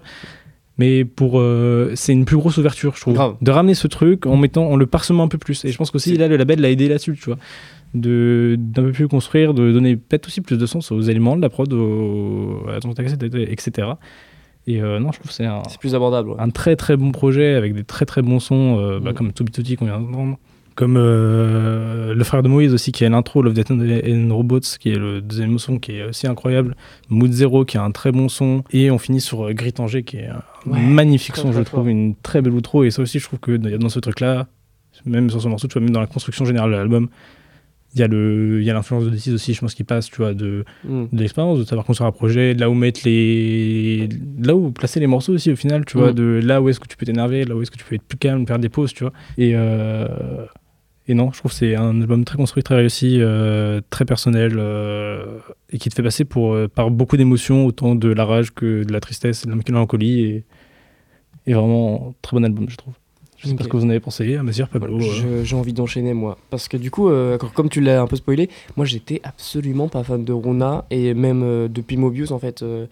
Mais pour, euh, c'est une plus grosse ouverture, je trouve, Grave. de ramener ce truc en mettant, en le parsemant un peu plus. Et je pense qu'aussi là, le label l'a aidé là-dessus, tu vois, de d'un peu plus construire, de donner peut-être aussi plus de sens aux éléments de la prod, aux, à ton texte, etc. Et euh, non, je trouve que c'est un, C'est plus abordable. ouais. un très très bon projet avec des très très bons sons, euh, bah, Mm. comme Toby Tutti qu'on vient d'entendre. Comme euh, le frère de Moïse aussi, qui est l'intro, Love Death and Robots, qui est le deuxième son qui est aussi incroyable. Mood Zero, qui a un très bon son. Et on finit sur euh, Grit Angers, qui est un Ouais, magnifique très, son, très je trouve, fort. une très belle outro. Et ça aussi, je trouve que dans ce truc-là, même sur ce morceau, tu vois, même dans la construction générale de l'album, il y a le- il y a l'influence de D6 aussi, je pense, qui passe, tu vois, de, Mm. de l'expérience, de savoir construire un projet, de là où mettre les. là où placer les morceaux aussi au final, tu vois, Mm. de là où est-ce que tu peux t'énerver, là où est-ce que tu peux être plus calme, faire des pauses, tu vois. Et, euh, et non, je trouve que c'est un album très construit, très réussi, euh, très personnel, euh, et qui te fait passer pour, euh, par beaucoup d'émotions, autant de la rage que de la tristesse, et de la mélancolie, et, et vraiment très bon album, je trouve. Je sais pas ce que vous en avez pensé, Amazir, Pablo. euh. Je- J'ai envie d'enchaîner moi. Parce que du coup, euh, comme tu l'as un peu spoilé, moi j'étais absolument pas fan de Runa. Et même euh, depuis Mobius, en fait, euh,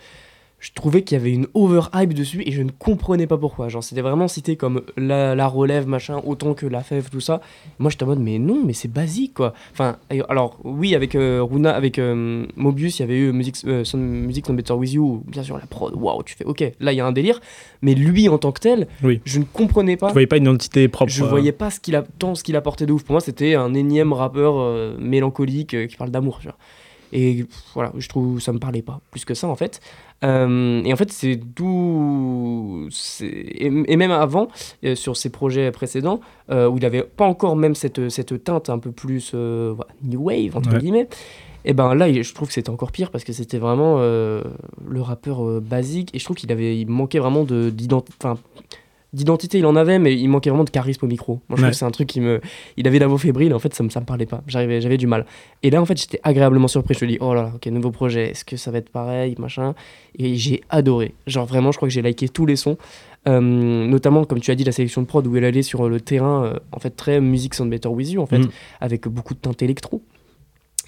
je trouvais qu'il y avait une overhype dessus et je ne comprenais pas pourquoi. Genre, c'était vraiment cité comme la, la relève, machin, autant que la fève, tout ça. Moi j'étais en mode, mais non, mais c'est basique quoi. Enfin, alors oui, avec euh, Runa, avec euh, Mobius, il y avait eu Music, euh, Some Music Some Better With You, bien sûr, la prod, waouh, tu fais, ok, là il y a un délire. Mais lui en tant que tel, Oui. je ne comprenais pas Tu voyais pas une identité propre. je euh, voyais pas ce qu'il a tant ce qu'il apportait de ouf pour moi c'était un énième rappeur euh, mélancolique euh, qui parle d'amour tu vois. et voilà je trouve ça me parlait pas plus que ça en fait Euh, et en fait c'est d'où et, et même avant euh, sur ses projets précédents euh, où il avait pas encore même cette cette teinte un peu plus voilà, new wave entre Ouais. guillemets et ben là, je trouve que c'était encore pire parce que c'était vraiment le rappeur basique et je trouve qu'il avait, il manquait vraiment de d'identi- enfin, d'identité. Il en avait, mais il manquait vraiment de charisme au micro. Moi, je trouve que c'est un truc qui me, il avait la voix fébrile. En fait, ça me, ça me parlait pas. J'arrivais, j'avais du mal. Et là, en fait, j'étais agréablement surpris. Je me dis, oh là là, ok, nouveau projet. Est-ce que ça va être pareil, machin? Et j'ai adoré. Genre vraiment, je crois que j'ai liké tous les sons. Euh, notamment, comme tu as dit, la sélection de prod où elle allait sur le terrain, euh, en fait, très music sound better with you, en fait, Mm. avec beaucoup de teintes électro.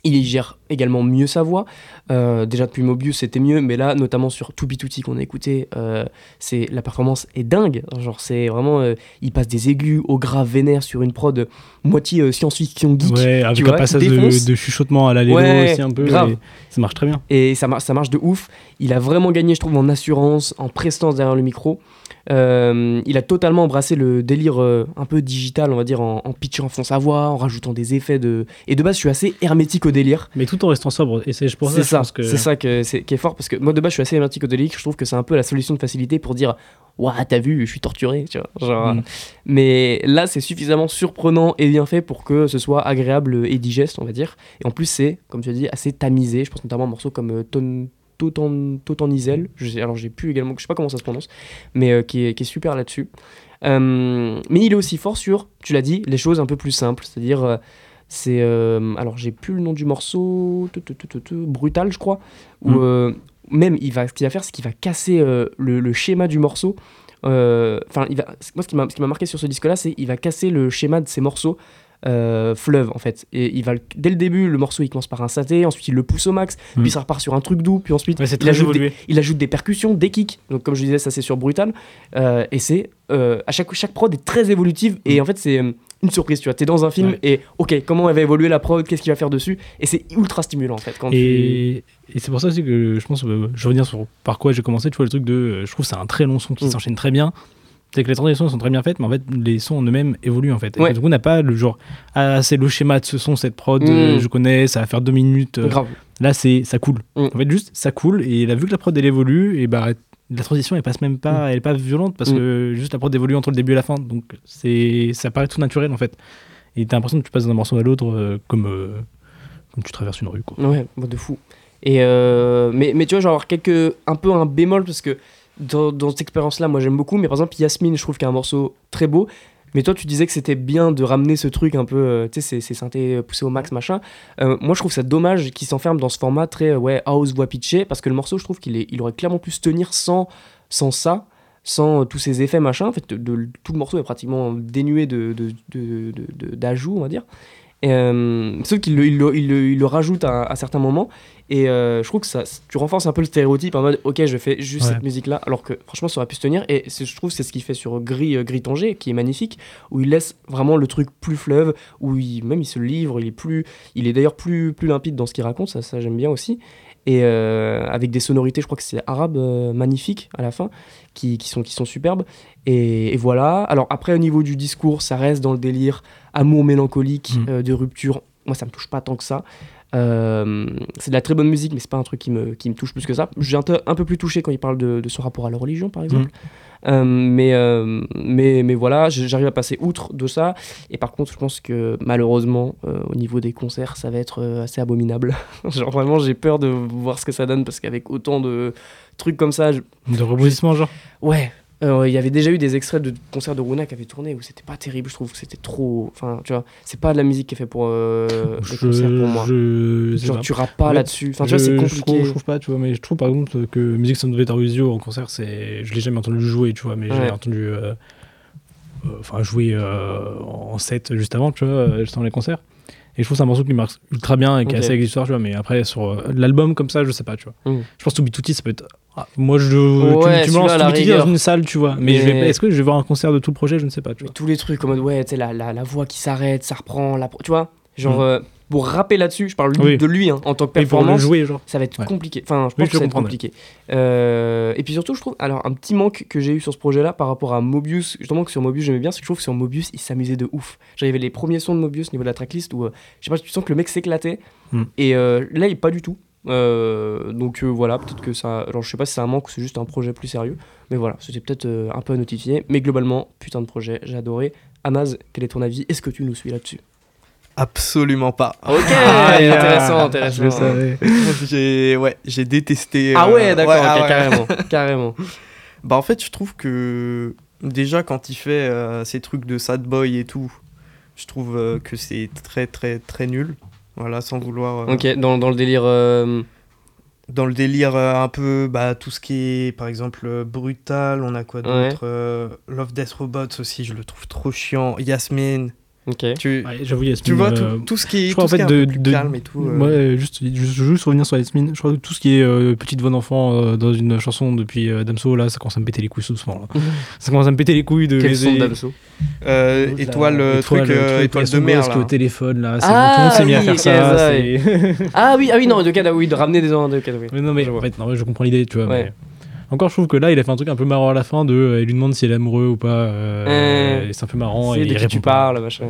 Il gère également mieux sa voix. Euh, déjà depuis Mobius c'était mieux, mais là notamment sur To Be Tutti qu'on a écouté, euh, c'est la performance est dingue. Genre c'est vraiment, euh, il passe des aigus au grave vénère sur une prod moitié science-fiction geek. Ouais, avec un passage de, de chuchotement à la Ouais, aussi un peu. grave. ça marche très bien. Et ça, mar- ça marche de ouf. Il a vraiment gagné, je trouve, en assurance, en prestance derrière le micro. Euh, il a totalement embrassé le délire euh, un peu digital, on va dire, en, en pitchant à fond sa voix, en rajoutant des effets de. Et de base, je suis assez hermétique au délire. Mais tout en restant sobre. Et c'est pour ça, ça, que. c'est ça que, c'est, qui est fort parce que moi de base je suis assez hermétique au délire. Je trouve que c'est un peu la solution de facilité pour dire Ouah, t'as vu, je suis torturé, tu vois. Genre, Mm. Mais là, c'est suffisamment surprenant et bien fait pour que ce soit agréable et digeste, on va dire. Et en plus, c'est, comme tu as dit, assez tamisé. Je pense notamment à un morceau comme euh, Ton. Totan, Totanizel, je sais, alors j'ai plus également, je sais pas comment ça se prononce, mais euh, qui, est, qui est super là-dessus. Euh, mais il est aussi fort sur, tu l'as dit, les choses un peu plus simples. C'est-à-dire, euh, c'est. alors, j'ai plus le nom du morceau. Brutal, je crois. Où Mm. même, il va, ce qu'il va faire, c'est qu'il va casser le, le schéma du morceau. Enfin, il va. Moi, ce qui m'a ce qui m'a marqué sur ce disque-là, c'est qu'il va casser le schéma de ses morceaux. Euh, fleuve en fait et il va dès le début le morceau il commence par un synthé ensuite il le pousse au max Mm. puis ça repart sur un truc doux puis ensuite Ouais, il ajoute des, évolué. il ajoute des percussions, des kicks. Donc, comme je disais, ça c'est sur Brutal. Euh, et c'est. euh, à chaque, chaque prod est très évolutive. Et en fait, c'est une surprise. Tu vois, t'es dans un film Ouais. et ok, comment elle va évoluer la prod? Qu'est-ce qu'il va faire dessus? Et c'est ultra stimulant en fait. Quand tu... Et, et c'est pour ça aussi que je pense, je revenir sur par quoi j'ai commencé, tu vois, le truc de, je trouve c'est un très long son qui Mm. s'enchaîne très bien. C'est que les transitions sont très bien faites, mais en fait, les sons en eux-mêmes évoluent en fait. Et Ouais. du coup, on n'a pas le genre, ah, c'est le schéma de ce son, cette prod, euh, Mm. je connais, ça va faire deux minutes. euh, Grave. Là, c'est ça coule. Mm. En fait, juste, ça coule. Et là, vu que la prod, elle évolue, et bah, la transition, elle passe même pas, elle est pas violente parce Mm. que juste la prod évolue entre le début et la fin. Donc, c'est ça paraît tout naturel en fait. Et t'as l'impression que tu passes d'un morceau à l'autre euh, comme, euh, comme tu traverses une rue. Quoi. Ouais, bon, de fou. Et mais, mais tu vois, genre, quelques, un peu un bémol parce que dans, dans cette expérience-là, moi j'aime beaucoup. Mais par exemple, Yasmine, je trouve qu'il y a un morceau très beau. Mais toi, tu disais que c'était bien de ramener ce truc un peu, euh, tu sais, ces, synthés poussés au max, machin. Euh, moi, je trouve ça dommage qu'il s'enferme dans ce format très, euh, ouais, house, voix pitchée, parce que le morceau, je trouve qu'il il aurait clairement pu se tenir sans, sans ça, sans euh, tous ces effets, machin. En fait, de- de- tout le morceau est pratiquement dénué de, de, de- de- de- d'ajouts, on va dire. Et, euh, sauf qu'il le, il le, il le- il le rajoute à, à certains moments. Et euh, je trouve que ça, tu renforces un peu le stéréotype en mode ok, je fais juste Ouais. cette musique là, alors que franchement ça aurait pu se tenir. Et je trouve que c'est ce qu'il fait sur Gris, euh, Gris Tanger, qui est magnifique, où il laisse vraiment le truc plus fleuve, où il, même il se livre, il est plus, il est d'ailleurs plus, plus limpide dans ce qu'il raconte, ça, ça j'aime bien aussi. Et euh, avec des sonorités, je crois que c'est arabe euh, magnifique à la fin, qui, qui sont, qui sont superbes. Et, et voilà. Alors après, au niveau du discours, ça reste dans le délire amour mélancolique, Mm. euh, de rupture. Moi, ça me touche pas tant que ça. Euh, c'est de la très bonne musique, mais c'est pas un truc qui me, qui me touche plus que ça. J'ai un, peu- un peu plus touché quand il parle de, de ce rapport à la religion, par exemple. Euh, mais, euh, mais, mais voilà, j'arrive à passer outre de ça. Et par contre, je pense que malheureusement, au niveau des concerts, ça va être assez abominable. Genre vraiment, j'ai peur de voir ce que ça donne parce qu'avec autant de trucs comme ça, je- De rebondissement, genre? ouais. Euh, Il y avait déjà eu des extraits de concerts de Runa qui avaient tourné où c'était pas terrible, je trouve que c'était trop. Enfin, tu vois, c'est pas de la musique qui est fait pour euh, le Je, concert pour moi. je Genre, tu rappes pas Ouais. là-dessus. Enfin, tu vois, c'est Je compliqué. trouve, je trouve pas, tu vois, mais je trouve par exemple que Music Sound of Tarusio en concert, c'est, je l'ai jamais entendu jouer, tu vois, mais Ouais. j'ai entendu, euh, euh, enfin, jouer en set juste avant, tu vois, juste avant les concerts. Et je trouve que c'est un morceau qui marche ultra bien et qui est assez exutoire, tu vois, mais après sur euh, l'album comme ça, je sais pas, tu vois. Mm. Je pense que To Be Tutti, ça peut être. ah, moi, je, Ouais, tu, tu me lances To Be Tutti dans une salle, tu vois, mais, Mais- je vais, est-ce que je vais voir un concert de tout le projet, je ne sais pas, tu Mais vois. tous les trucs en mode, ouais, tu sais, la, la, la voix qui s'arrête, ça reprend, la... tu vois, genre, Mm. Pour rapper là-dessus, je parle Oui. de lui hein, en tant que pour performance, jouer, genre. ça va être Ouais. compliqué. Enfin, je Oui, pense je que ça va être compliqué. Euh, et puis surtout, je trouve, alors, un petit manque que j'ai eu sur ce projet-là par rapport à Mobius, justement, que sur Mobius, j'aimais bien, c'est que je trouve que sur Mobius, il s'amusait de ouf. J'avais les premiers sons de Mobius au niveau de la tracklist où, euh, je sais pas, tu sens que le mec s'éclatait. Mm. Et euh, là, il pas du tout. Euh, donc euh, voilà, peut-être que ça. Alors je sais pas si c'est un manque ou c'est juste un projet plus sérieux. Mais voilà, c'était peut-être euh, un peu à notifier. Mais globalement, putain de projet, j'ai adoré. Amaz, quel est ton avis? Est-ce que tu nous suis là-dessus? Absolument pas. Ok, Ah, intéressant, Je intéressant. le savais. j'ai ouais, j'ai détesté. Ah euh, ouais, d'accord, ah ouais. carrément, carrément. Bah en fait, je trouve que déjà quand il fait euh, ces trucs de sad boy et tout, je trouve euh, que c'est très très très nul. Voilà, sans vouloir euh, Ok, dans, dans le délire. dans le délire un peu bah tout ce qui est par exemple brutal, on a quoi d'autre Love Death Robots aussi, je le trouve trop chiant. Yasmine, Ok. tu Ouais, J'avoue, Yasmine. tu vois euh, tout, tout ce qui est je crois tout en ce qui fait est un de, peu plus de- calme et tout. euh, ouais juste, juste juste revenir sur Yasmine je crois que tout ce qui est euh, petite voix d'enfant euh, dans une chanson depuis euh, Damso là ça commence à me péter les couilles tout doucement là. ça commence à me péter les couilles de Quel les- son d'Amso euh, étoile, euh, truc, euh, truc, étoile là, de mer là. au téléphone là c'est Ah, tout le monde s'est mis à oui, faire ça Ah oui, ah oui, non, de cas, oui, de ramener des gens de cas, oui. mais non mais en fait non, je comprends l'idée tu vois Ouais. mais encore je trouve que là il a fait un truc un peu marrant à la fin de euh, il lui demande si elle est amoureux ou pas euh, Euh, c'est un peu marrant et de il qui répond tu pas. parles, machin.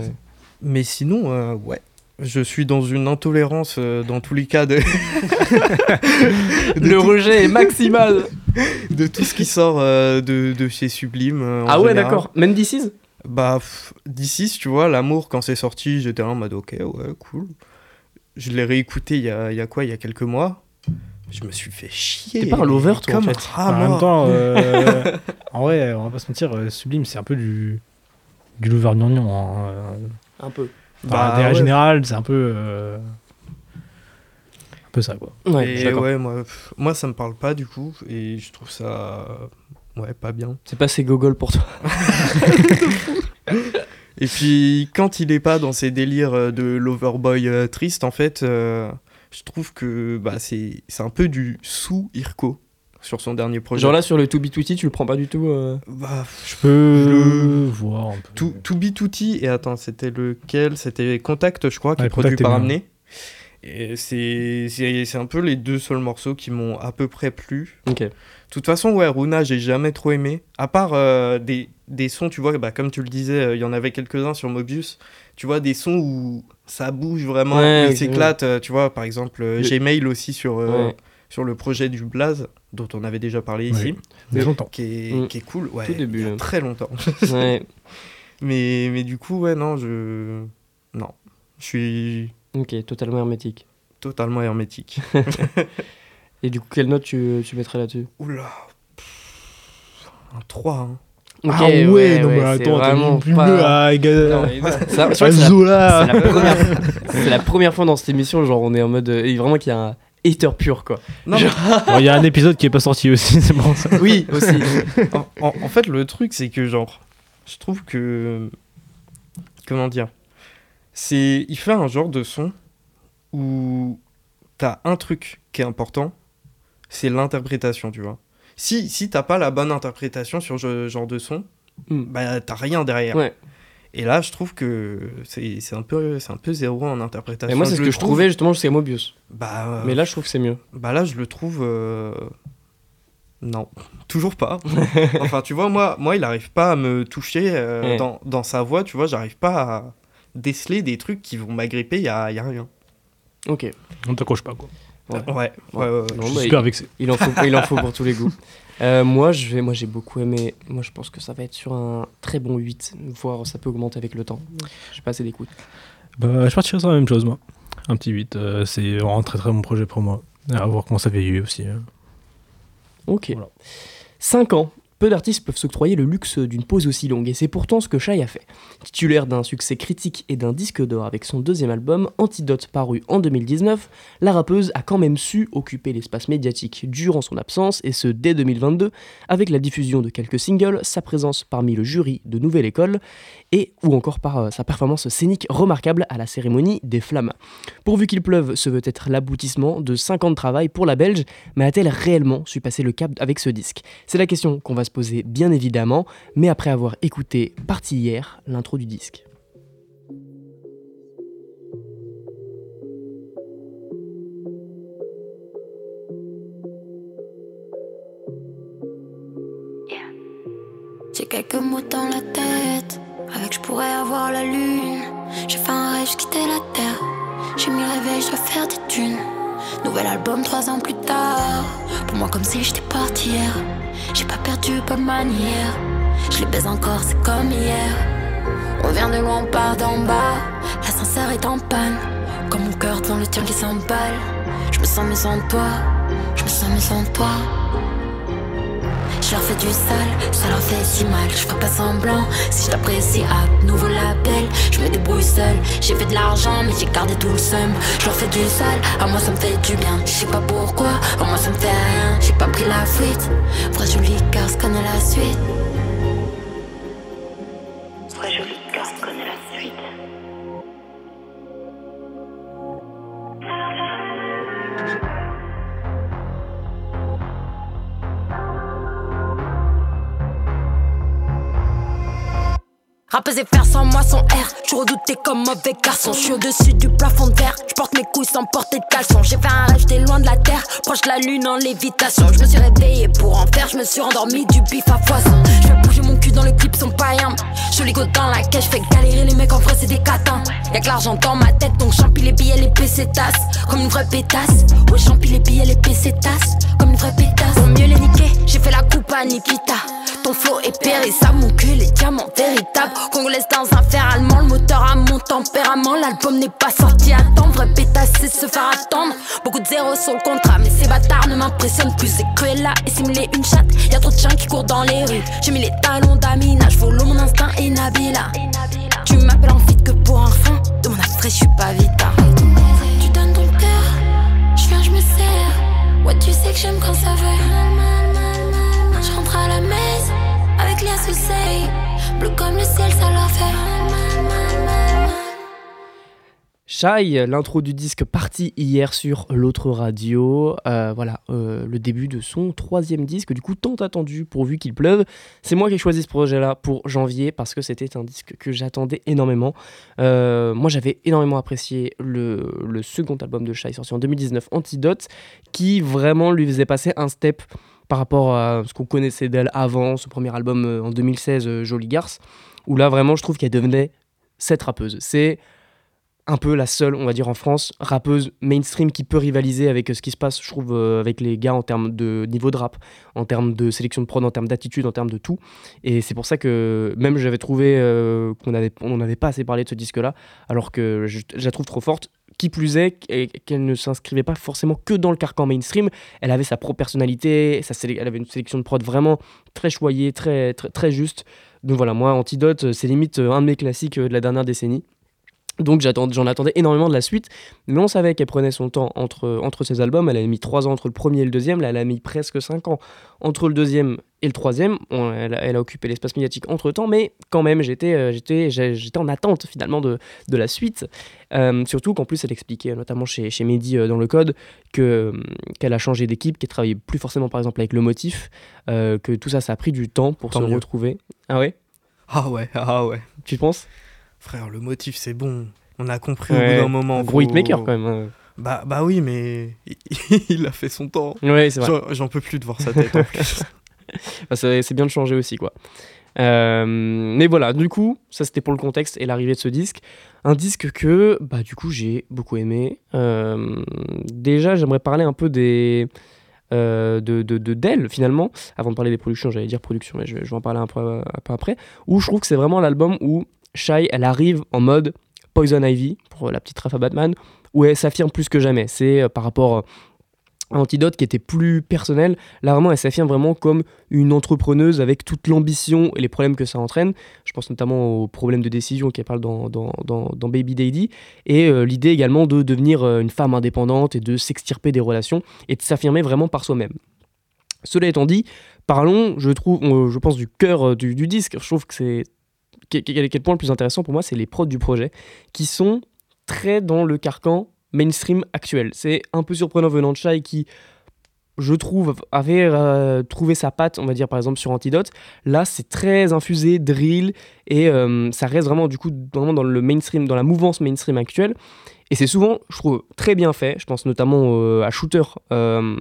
Mais sinon, euh, ouais. Je suis dans une intolérance euh, dans tous les cas de, Le rejet est maximal. de tout ce qui sort euh, de, de chez Sublime. euh, Ah ouais, d'accord. Même DC's Bah, d'ici, tu vois, l'amour, quand c'est sorti, j'étais en mode ok, ouais, cool. Je l'ai réécouté il y a, il y a quoi Il y a quelques mois. Je me suis fait chier. T'es pas un lover, toi, en Comme fait. un rat en même temps, euh, en vrai, on va pas se mentir, euh, Sublime, c'est un peu du, du lover gnangnan. Hein. euh. Un peu. Enfin, Bah, en ouais. général, c'est un peu. euh, un peu ça, quoi. Ouais, Et ouais, moi, pff, moi, ça me parle pas du coup, et je trouve ça. Ouais, pas bien. C'est pas assez gogol pour toi. Et puis, quand il est pas dans ses délires de l'overboy triste, en fait, euh, je trouve que bah, c'est c'est un peu du sous-Irko sur son dernier projet. Genre là, sur le To Be Tutti, tu le prends pas du tout. euh, Bah, Je peux Le- voir un peu. To, to Be Tutti, et attends, c'était lequel? C'était Contact, je crois, qui Ouais, est produit par bien. Amné. Et c'est c'est- c'est un peu les deux seuls morceaux qui m'ont à peu près plu. Ok. De toute façon, ouais, Runa, j'ai jamais trop aimé. À part euh, des, des sons, tu vois, bah, comme tu le disais, euh, il y en avait quelques-uns sur Mobius. Tu vois, des sons où ça bouge vraiment, Ouais, il s'éclate. euh, Tu vois, par exemple, euh, Le- Gmail aussi sur, euh, Ouais. sur le projet du Blaze, dont on avait déjà parlé ici, qui est, Mm. qui est cool. Ouais, Tout début, il y a hein. très longtemps. ouais. mais, mais du coup, ouais, non, je. Non. Je suis Ok, totalement hermétique. totalement hermétique. Et du coup, quelle note tu, tu mettrais là-dessus? Oula. Pff, Un 3. hein. Ah ouais, non, mais attends, vraiment plus pas- bleu à Ega- Non, mais ça- je crois à que c'est la- Zola. C'est la, première... c'est la première fois dans cette émission, genre on est en mode. euh, vraiment qu'il y a un hater pur quoi. Non, Genre- Bon, Il y a un épisode qui est pas sorti aussi, c'est pour ça. Oui, aussi. en, en- en fait, le truc, c'est que, genre, je trouve que. Comment dire C'est. Il fait un genre de son où t'as un truc qui est important, c'est l'interprétation, tu vois. Si, si t'as pas la bonne interprétation sur ce genre de son, Hmm. bah t'as rien derrière. Ouais. Et là, je trouve que c'est c'est un, peu- c'est un peu zéro en interprétation. Et moi, c'est ce que je trouve- trouvais justement jusqu'à Mobius. Bah, euh, Mais là, je trouve que c'est mieux. bah là, je le trouve. euh, Non, toujours pas. enfin, tu vois, moi, moi il arrive pas à me toucher euh, Ouais. dans, dans sa voix, tu vois, j'arrive pas à déceler des trucs qui vont m'agripper, il y a, y a rien. Ok. On t'accroche pas, quoi. Ouais. Ouais, ouais, ouais, ouais. Non, Je suis bah, super vexé. Il en faut, il en faut pour tous les goûts. Euh, moi, je vais, moi, j'ai beaucoup aimé. Moi, je pense que ça va être sur un très bon 8, voire ça peut augmenter avec le temps. J'ai pas assez d'écoute. Bah, je partirais sur la même chose, moi. Un petit 8. euh, c'est vraiment un très très bon projet pour moi. À voir comment ça vieillit aussi. hein. Ok. Voilà. 5 ans. Peu d'artistes peuvent s'octroyer le luxe d'une pause aussi longue, et c'est pourtant ce que Shai a fait. Titulaire d'un succès critique et d'un disque d'or avec son deuxième album, Antidote paru en 2019, la rappeuse a quand même su occuper l'espace médiatique durant son absence, et ce dès 2022, avec la diffusion de quelques singles, sa présence parmi le jury de Nouvelle École, et ou encore par euh, sa performance scénique remarquable à la cérémonie des Flammes. Pourvu qu'il pleuve, ce veut être l'aboutissement de 5 ans de travail pour la Belge, mais a-t-elle réellement su passer le cap avec ce disque? C'est la question qu'on va se poser bien évidemment, mais après avoir écouté Parti hier, l'intro du disque. J'ai quelques mots dans la tête, avec je pourrais avoir la lune. J'ai fait un rêve, je la terre. J'ai mis le réveil, je dois faire des thunes. Nouvel album trois ans plus tard. Pour moi, comme si j'étais parti hier. J'ai pas perdu, pas de manière. Je les baise encore, c'est comme hier. On vient de loin, on part d'en bas. L'ascenseur est en panne. Comme mon cœur devant le tien qui s'emballe. Je me sens mieux sans toi. Je me sens mieux sans toi. Je leur fais du sale, ça leur fait si mal, je ferai pas semblant. Si je t'apprécie, à nouveau label, je me débrouille seul. J'ai fait de l'argent, mais j'ai gardé tout le seum. Je leur fais du sale, à moi ça me fait du bien. Je sais pas pourquoi, à moi ça me fait rien. J'ai pas pris la fuite, vrai joli car connais la suite. Rappeuse et faire sans moi son air. Je redouté comme mauvais garçon. Je suis au-dessus du plafond de verre. Je porte mes couilles sans porter de caleçon. J'ai fait un rêve, j'étais loin de la terre. Proche de la lune en lévitation. Je me suis réveillé pour en faire. Je me suis endormi du bif à foison. Je fais bouger mon cul dans le clip, son païen. Je go dans la caisse, je fais galérer les mecs en vrai, c'est des catins. Y'a que l'argent dans ma tête, donc j'empile les billets, les PC. Comme une vraie pétasse. Ouais, j'empile les billets, les PC. Comme une vraie pétasse. J'ai fait la coupe à Nikita. Ton flow est périssable, mon cul est diamant véritable. Congolaise dans un fer allemand, le moteur a mon tempérament. L'album n'est pas sorti à temps, vrai pétasse, se faire attendre. Beaucoup de zéros sur le contrat, mais ces bâtards ne m'impressionnent plus. C'est Cruella et simuler une chatte. Y'a trop de chiens qui courent dans les rues. J'ai mis les talons d'Amina, follow mon instinct et Nabila. Tu m'appelles en fit que pour un fin, de mon après, je suis pas vita. Ouais, tu sais que j'aime quand ça veut. Je rentre à la messe avec les associés. Bleu comme le ciel, ça leur fait. Shai, l'intro du disque parti hier sur l'autre radio. Euh, voilà, euh, le début de son troisième disque, du coup tant attendu pourvu qu'il pleuve. C'est moi qui ai choisi ce projet-là pour janvier parce que c'était un disque que j'attendais énormément. Euh, moi j'avais énormément apprécié le, second album de Shai sorti en 2019, Antidote, qui vraiment lui faisait passer un step par rapport à ce qu'on connaissait d'elle avant, ce premier album en 2016, euh, Jolie Garce, où là vraiment je trouve qu'elle devenait cette rappeuse. C'est un peu la seule, on va dire en France, rappeuse mainstream qui peut rivaliser avec euh, ce qui se passe, je trouve, euh, avec les gars en termes de niveau de rap, en termes de sélection de prod, en termes d'attitude, en termes de tout. Et c'est pour ça que même j'avais trouvé euh, qu'on avait, on n'avait pas assez parlé de ce disque-là, alors que je, la trouve trop forte. Qui plus est, qu'elle ne s'inscrivait pas forcément que dans le carcan mainstream, elle avait sa propre personnalité, elle avait une sélection de prod vraiment très choyée, très, très, très juste. Donc voilà, moi, Antidote, c'est limite un de mes classiques de la dernière décennie. Donc j'en attendais énormément de la suite, mais on savait qu'elle prenait son temps entre, entre ses albums. Elle avait mis 3 ans entre le premier et le deuxième, là elle a mis presque 5 ans entre le deuxième et le troisième. On- elle, a- elle a occupé l'espace médiatique entre temps, mais quand même j'étais euh, j'étais j'ai- j'étais en attente finalement de, de la suite. Euh, surtout qu'en plus elle expliquait, notamment chez, chez Mehdi euh, dans le code, que, qu'elle a changé d'équipe, qu'elle travaillait plus forcément par exemple avec le motif, que tout ça ça a pris du temps pour Tant se mieux. retrouver. Ah ouais? Ah ouais, ah ouais. Tu penses? Frère, le motif, c'est bon. On a compris au Ouais, bout d'un moment. Un gros faut- hitmaker quand même. hein. Bah, bah oui, mais il a fait son temps. Ouais, c'est vrai. J'en- peux plus de voir sa tête en plus. Bah, c'est bien de changer aussi, quoi. Euh, mais voilà, du coup, ça c'était pour le contexte et l'arrivée de ce disque. Un disque que, bah, du coup, j'ai beaucoup aimé. Euh, déjà, j'aimerais parler un peu des. euh, de, de, de d'elle finalement avant de parler des productions j'allais dire production mais je vais, je vais en parler un peu, un peu après où je trouve que c'est vraiment l'album où Shai elle arrive en mode Poison Ivy pour la petite ref Batman où elle s'affirme plus que jamais c'est euh, par rapport à Antidote qui était plus personnel Là, vraiment, elle s'affirme vraiment comme une entrepreneuse avec toute l'ambition et les problèmes que ça entraîne. Je pense notamment aux problèmes de décision qu'elle parle dans, dans, dans, Baby Daddy. Et euh, l'idée également de devenir euh, une femme indépendante et de s'extirper des relations et de s'affirmer vraiment par soi-même. Cela étant dit, parlons, je trouve, euh, je pense, du cœur euh, du disque. Je trouve que c'est. Quel, quel- point le plus intéressant pour moi, c'est les prods du projet qui sont très dans le carcan mainstream actuel. C'est un peu surprenant venant de Shai qui je trouve, avait euh, trouvé sa patte, on va dire par exemple sur Antidote. Là, c'est très infusé, drill, et euh, ça reste vraiment du coup vraiment dans le mainstream, dans la mouvance mainstream actuelle. Et c'est souvent, je trouve, très bien fait. Je pense notamment à Shooter euh,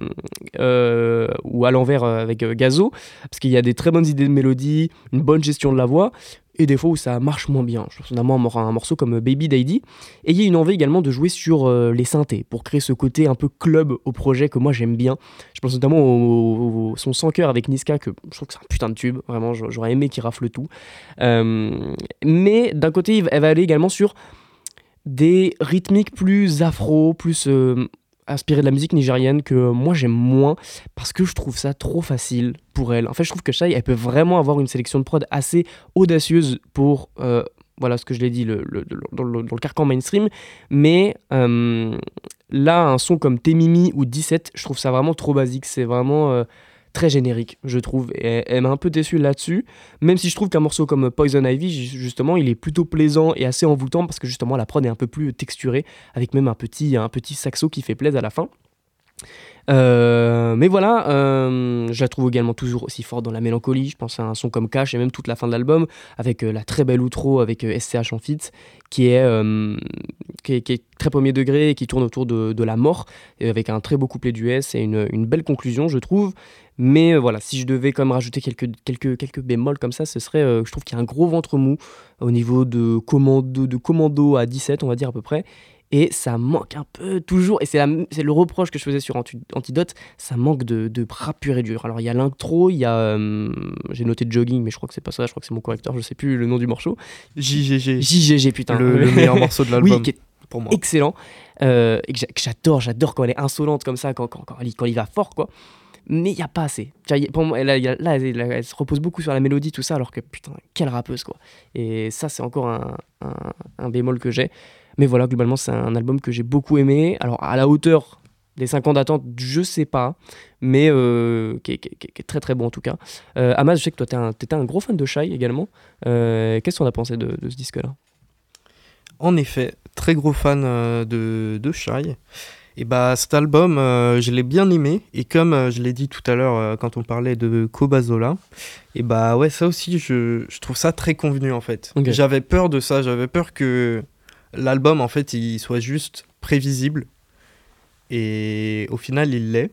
ou à l'envers euh, avec euh, Gazo, parce qu'il y a des très bonnes idées de mélodie, une bonne gestion de la voix, et des fois où ça marche moins bien. Je pense notamment à un morceau comme Baby Daddy. Et il y a une envie également de jouer sur euh, les synthés pour créer ce côté un peu club au projet que moi j'aime bien. Je pense notamment au, son sans cœur avec Niska, que je trouve que c'est un putain de tube. Vraiment, j'a- j'aurais aimé qu'il rafle tout. Euh, mais d'un côté, elle va aller également sur des rythmiques plus afro, plus euh, inspirées de la musique nigérienne que moi j'aime moins parce que je trouve ça trop facile pour elle. En fait, je trouve que Shai, elle peut vraiment avoir une sélection de prod assez audacieuse pour euh, voilà ce que je l'ai dit dans le carcan mainstream. Mais euh, là, un son comme Temimi ou 17, je trouve ça vraiment trop basique. C'est vraiment euh, très générique, je trouve. Et elle, m'a un peu déçu là-dessus. Même si je trouve qu'un morceau comme Poison Ivy, ju- justement, il est plutôt plaisant et assez envoûtant parce que justement la prod est un peu plus texturée, avec même un petit, un petit saxo qui fait plaisir à la fin. Euh, mais voilà, euh, je la trouve également toujours aussi forte dans la mélancolie. Je pense à un son comme Cash et même toute la fin de l'album avec euh, la très belle outro avec SCH en feat qui est, qui est, très premier degré et qui tourne autour de, la mort avec un très beau couplet du S et une, belle conclusion, je trouve. Mais voilà, si je devais quand même rajouter quelques, quelques, quelques bémols comme ça, ce serait, euh, je trouve qu'il y a un gros ventre mou au niveau de commando, de commando à 17, on va dire à peu près. Et ça manque un peu toujours, et c'est le reproche que je faisais sur Anti- Antidote, ça manque de, de rap pur et dur. Alors il y a l'intro, il y a, euh, j'ai noté jogging, mais je crois que c'est pas ça, je crois que c'est mon correcteur, je sais plus le nom du morceau. JGG. JGG, putain. Le, le meilleur morceau de l'album Oui, qui est pour moi. excellent. euh, et que j'a- que j'adore, j'adore quand elle est insolente comme ça, quand, quand, quand, il, quand il va fort, quoi. Mais il n'y a pas assez. Pour moi, là, elle, elle se repose beaucoup sur la mélodie, tout ça, alors que putain, quelle rappeuse, quoi. Et ça, c'est encore un, un, un bémol que j'ai. Mais voilà, globalement, c'est un album que j'ai beaucoup aimé. Alors, à la hauteur des 5 ans d'attente, je sais pas, mais euh, qui, est, qui est- qui est très très bon en tout cas. Euh, Amas, je sais que toi, t'es un, t'étais un gros fan de Shai également. Euh, Qu'est-ce qu'on a pensé de, de ce disque-là? En effet, très gros fan euh, de, de Shai. Et bah cet album, je l'ai bien aimé. Et comme je l'ai dit tout à l'heure quand on parlait de Kobazola, et bah ouais, ça aussi, je, je trouve ça très convenu en fait. Ok. J'avais peur de ça, j'avais peur que l'album en fait, il soit juste prévisible. Et au final, il l'est.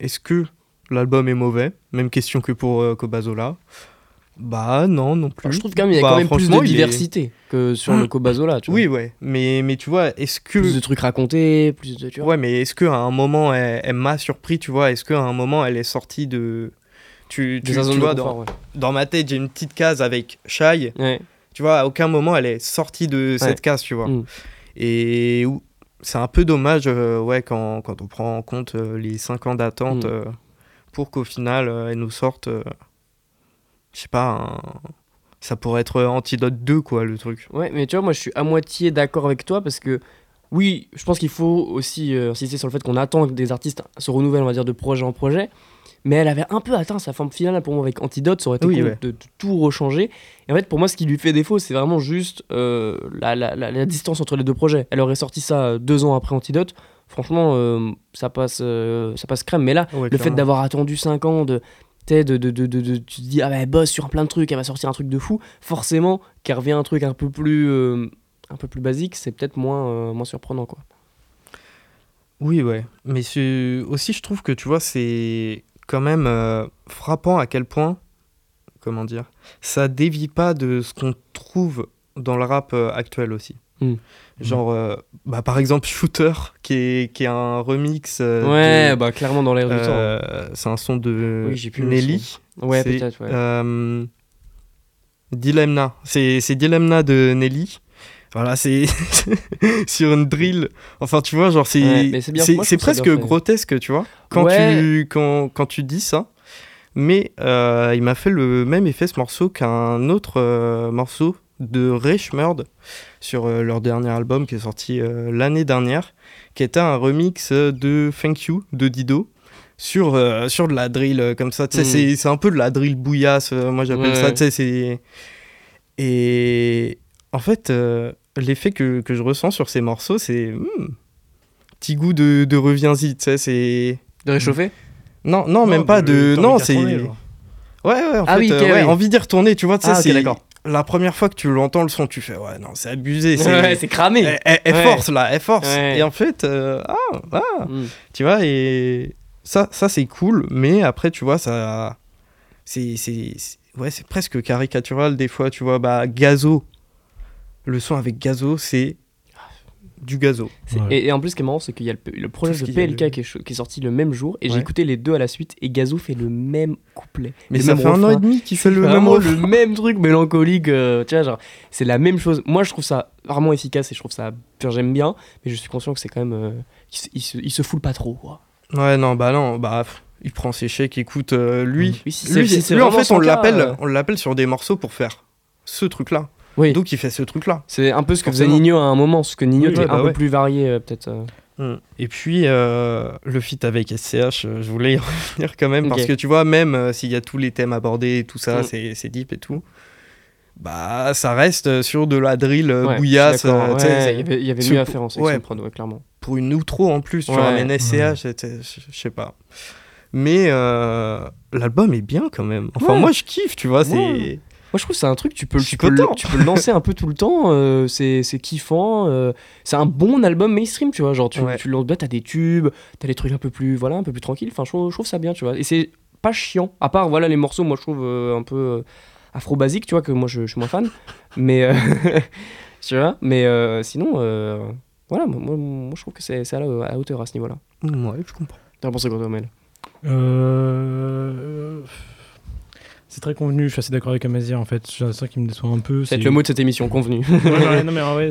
Est-ce que l'album est mauvais? Même question que pour euh, Kobazola. Bah non, non plus. Je trouve quand même qu'il y a Bah, quand même plus de est- diversité que sur le Kobazola. Tu vois. Oui, ouais. Mais, mais tu vois, est-ce que. Plus de trucs racontés, plus de. Tu vois. Ouais, mais est-ce qu'à un moment, elle, elle m'a surpris, tu vois? Est-ce qu'à un moment, elle est sortie de. Tu, tu, vois, confort, dans, dans ma tête, j'ai une petite case avec Shai. ouais. Tu vois, à aucun moment, elle est sortie de Ouais. cette case, tu vois. Mm. Et c'est un peu dommage, euh, ouais, quand, quand on prend en compte euh, les 5 ans d'attente Mm. euh, pour qu'au final, elle nous sorte. je sais pas, un- ça pourrait être Antidote 2, quoi, le truc. Ouais, mais tu vois, moi je suis à moitié d'accord avec toi parce que oui, je pense qu'il faut aussi insister sur le fait qu'on attend que des artistes se renouvellent, on va dire, de projet en projet. Mais elle avait un peu atteint sa forme finale pour moi avec Antidote, ça aurait été Oui, ouais. de, de tout rechanger. Et en fait, pour moi, ce qui lui fait défaut, c'est vraiment juste euh, la, la- la- la distance entre les deux projets. Elle aurait sorti ça euh, deux ans après Antidote. Franchement, euh, ça, passe, euh, ça passe crème. Mais là, Ouais, le fait d'avoir attendu 5 ans, de, de, de, de, de- tu te dis, ah bah, elle bosse sur plein de trucs, elle va sortir un truc de fou, forcément, qu'elle revient un truc un peu plus, euh, un peu plus basique, c'est peut-être moins, euh, moins surprenant. Quoi. Oui, ouais. Mais aussi, je trouve que, tu vois, c'est quand même euh, frappant à quel point, comment dire, ça dévie pas de ce qu'on trouve dans le rap euh, actuel aussi. Mm. Genre, euh, bah, par exemple, Shooter, qui est, qui est un remix. ouais, de- bah clairement dans l'air du temps. c'est un son de Oui, Nelly. Ouais, peut-être, ouais. Dilemna. C'est, c'est Dilemna de Nelly. Voilà, c'est sur une drill. Enfin, tu vois, genre, c'est, Ouais, presque grotesque, tu vois, quand, Ouais. tu, quand, quand tu dis ça. Mais euh, il m'a fait le même effet ce morceau qu'un autre euh, morceau de Reichmurd sur euh, leur dernier album qui est sorti l'année dernière, qui était un remix de Thank You de Dido sur, euh, sur de la drill euh, comme ça. Tu sais, Mm. c'est- un peu de la drill bouillasse, euh, moi j'appelle Ouais, ça. ouais. Et en fait, euh, l'effet que, que je ressens sur ces morceaux, c'est. hmm, petit goût de, de reviens-y, tu sais, c'est. De réchauffer Non, non, même pas de. Non, c'est. Ouais, ouais, en Ah fait, oui, euh, ouais, oui. envie d'y retourner, tu vois, tu sais, Ah, ok, c'est. d'accord. La première fois que tu l'entends le son, tu fais, ouais, non, c'est abusé. c'est- Ouais, c'est cramé. elle, elle- elle Ouais. force là, elle force. Ouais. Et en fait, euh, ah, ah, Mm. tu vois, et ça, ça c'est cool, mais après, tu vois, ça. C'est. c'est- c'est- Ouais, c'est presque caricatural des fois, tu vois. Bah, Gazo. Le son avec Gazo, c'est. Du gazo. Ouais. Et, et en plus, ce qui est marrant, c'est qu'il y a le, le projet de PLK le- qui est, cho- qui est sorti le même jour, et j'ai écouté les deux à la suite, et Gazo fait le même couplet. Mais ça fait un an et demi qu'il fait le même le même truc mélancolique, euh, tu vois, genre, c'est la même chose. Moi, je trouve ça vraiment efficace et je trouve ça, j'aime bien, mais je suis conscient que c'est quand même, euh, il, se- il se, il se foule pas trop, quoi. Ouais, non, bah non, bah. pff, Il prend ses chèques, écoute, euh, lui. Oui, si lui, si lui, en fait, on l'appelle, euh, on l'appelle sur des morceaux pour faire ce truc-là. Oui. Donc, il fait ce truc-là. C'est un peu ce que faisait. Nino à un moment, ce que Nino Oui, était ouais, un bah peu plus varié, euh, peut-être. euh. Mm. Et puis, euh, le feat avec SCH, je voulais y revenir quand même, parce que tu vois, même s'il y a tous les thèmes abordés et tout ça, Mm. c'est c'est deep et tout, bah ça reste sur de la drill Ouais, bouillasse. euh, Ouais, il y avait, y avait sur- mieux à faire en section ouais. prod, clairement. pour une outro en plus, tu ramènes SCH, je sais pas. Mais euh, l'album est bien quand même. Enfin, moi je kiffe, tu vois, c'est. Moi, je trouve que c'est un truc, tu peux, tu peux, le, tu peux le lancer un peu tout le temps. euh, c'est c'est kiffant. euh, c'est un bon album mainstream, tu vois. Genre, tu, Ouais. tu lances, bah, t'as des tubes, t'as des trucs un peu plus, voilà, un peu plus tranquilles. Enfin, je trouve, je trouve ça bien, tu vois. Et c'est pas chiant. À part, voilà, les morceaux, moi, je trouve euh, un peu euh, afro-basique, tu vois, que moi, je, je suis moins fan. Mais, euh, tu vois, mais euh, sinon, euh, voilà, moi, moi, moi, je trouve que c'est c'est à, la- à la hauteur à ce niveau-là. Ouais, je comprends. T'as pensé quoi, toi, Mel? Euh, C'est très convenu, je suis assez d'accord avec Amazia en fait. C'est ça qui me déçoit un peu. C'est le mot de cette émission, convenu. Ouais, ouais, non mais en vrai,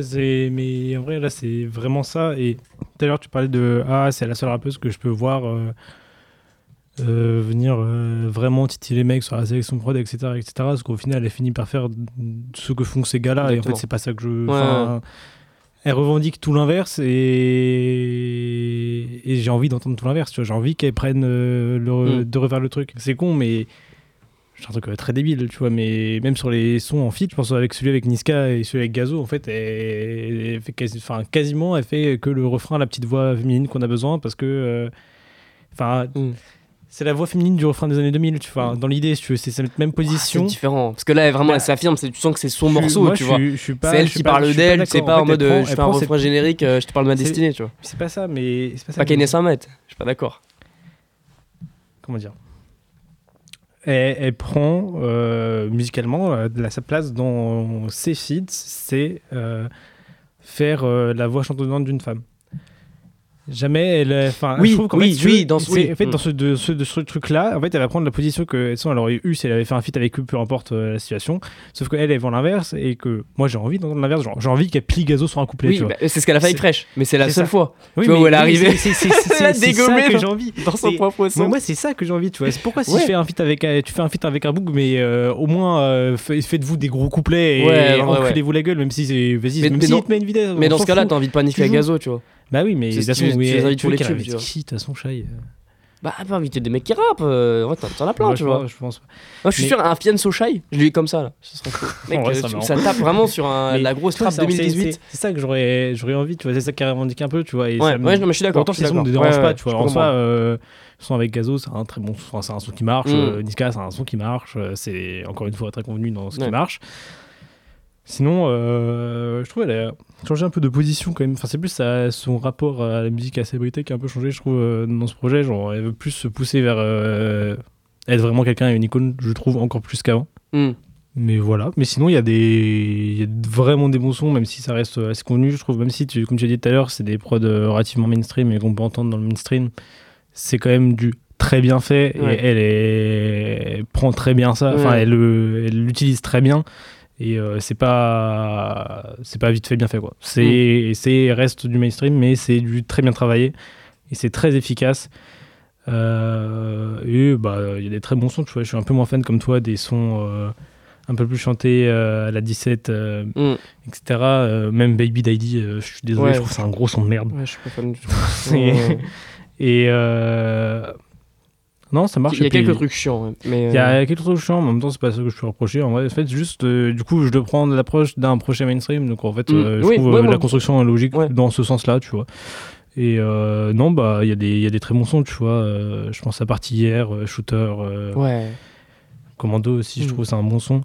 mais en vrai là c'est vraiment ça et tout à l'heure tu parlais de ah c'est la seule rappeuse que je peux voir euh, euh, venir euh, vraiment titiller les mecs sur la sélection prod etc etc parce qu'au final elle finit par faire ce que font ces gars-là et en fait c'est pas ça que je Ouais, elle revendique tout l'inverse et, et j'ai envie d'entendre tout l'inverse tu vois j'ai envie qu'elle prenne le... Mm. de refaire le truc c'est con mais c'est un truc euh, très débile, tu vois, mais même sur les sons en feat, je pense avec celui avec Niska et celui avec Gazo, en fait, elle, elle fait quasi, enfin, quasiment, elle fait que le refrain, la petite voix féminine qu'on a besoin, parce que, euh, enfin, Mm. c'est la voix féminine du refrain des années 2000, tu vois, dans l'idée, si tu veux, c'est cette même Ah, c'est position. différent. Parce que là, vraiment, Bah, elle s'affirme, c'est- tu sens que c'est son Je morceau, moi, tu je vois. C'est elle qui parle d'elle, c'est pas en fait, mode elle euh, prend- je elle fais un refrain générique, euh, je te parle de ma C'est- destinée, tu vois. C'est pas ça, mais c'est pas ça. Pas que- Kanye 100 mètres, je suis pas d'accord. comment dire? Elle, prend euh, musicalement euh, la- sa place dans ses feats, c'est euh, faire la voix chantonnante d'une femme. Jamais elle. euh, Enfin, Oui, je trouve oui, oui, dans ce- c'est- oui. en fait, Mm. dans ce, de, ce, de ce truc-là, en fait, elle va prendre la position que sinon elle aurait eu si elle avait fait un feat avec eux, peu importe euh, la situation. Sauf qu'elle, elle vend l'inverse et que moi j'ai envie d'entendre l'inverse. J'ai envie qu'elle plie Gazo sur un couplet. Oui, bah, c'est ce qu'elle a fait avec Fresh, mais c'est la seule ça. fois. Oui, tu vois, mais- où elle est arrivée. c'est- ça que j'ai envie. Dans son propre son. moi, c'est ça que j'ai envie, tu vois. C'est pourquoi si je fais un feat avec, euh, tu fais un feat avec un book, mais au moins fa- faites-vous des gros couplets et enculez-vous la gueule, même si c'est, vas-y, même si te met une vidéo. Mais dans ce cas-là, t'as envie de paniquer à. Gazo, tu vois. Bah oui, mais de toute façon, tu oui, les invites pour veux les tubes, tu vois. qui, de toute façon, Shai euh, Bah, pas inviter des mecs qui rappent, euh, ouais, t'en as plein, moi, tu je vois. Je pense. Moi, je suis Mais- sûr, un Fianso Shai, je lui ai comme ça, là. Ce serait cool. Mec, Ouais, euh, ça tu- marrant. ça tape vraiment sur un- la grosse trappe c'est- c'est- 2018. C'est ça que j'aurais, envie, tu vois. C'est ça qui revendique un peu, tu vois. Et Ouais, ça ouais, non, mais je suis d'accord. Pourtant, je suis le son ne d'accord. dérange Ouais, pas, tu vois. En soi, euh, son avec Gazo, c'est un très bon son, c'est un son qui marche. Mm. euh, Niska, c'est un son qui marche. euh, C'est encore une fois très convenu dans ce qui marche. Sinon, euh, je trouve qu'elle a changé un peu de position quand même. Enfin, c'est plus son rapport à la musique, à la célébrité qui a un peu changé, je trouve, euh, dans ce projet. Genre, elle veut plus se pousser vers euh, être vraiment quelqu'un, une icône, je trouve, encore plus qu'avant. Hmm. Mais voilà. Mais sinon, il y a des, y a vraiment des bons sons, même si ça reste assez convenu. Je trouve, même si, tu, comme tu as dit tout à l'heure, c'est des prods euh, relativement mainstream et qu'on peut entendre dans le mainstream, c'est quand même du très bien fait et elle, est- elle prend très bien ça. Enfin, Ouais. elle l'utilise très bien. Et euh, c'est pas, c'est pas vite fait, bien fait quoi. C'est, c'est reste du mainstream, mais c'est du très bien travaillé et c'est très efficace. Euh, et bah, il y a des très bons sons, tu vois. Je suis un peu moins fan comme toi des sons euh, un peu plus chantés euh, à la 17, euh, Hmm. etc. Même Baby Daddy, je suis désolé, Ouais. je trouve que c'est un gros son de merde. Ouais, je suis pas fan du tout. Et non, ça marche. Il y a quelques trucs chiants, mais. il y euh, a quelques trucs chiants, en même temps, c'est pas ça que je peux reprocher. En vrai, en fait, juste, euh, du coup, je dois prendre l'approche d'un projet mainstream. Donc, en fait, Mm. euh, je Oui, trouve ouais, euh, la construction logique Ouais. dans ce sens-là, tu vois. Et euh, non, bah, il y, a des- il y a des très bons sons, tu vois. euh, je pense à Partie hier, euh, Shooter, euh, Ouais. Commando aussi, je Mm. trouve c'est un bon son.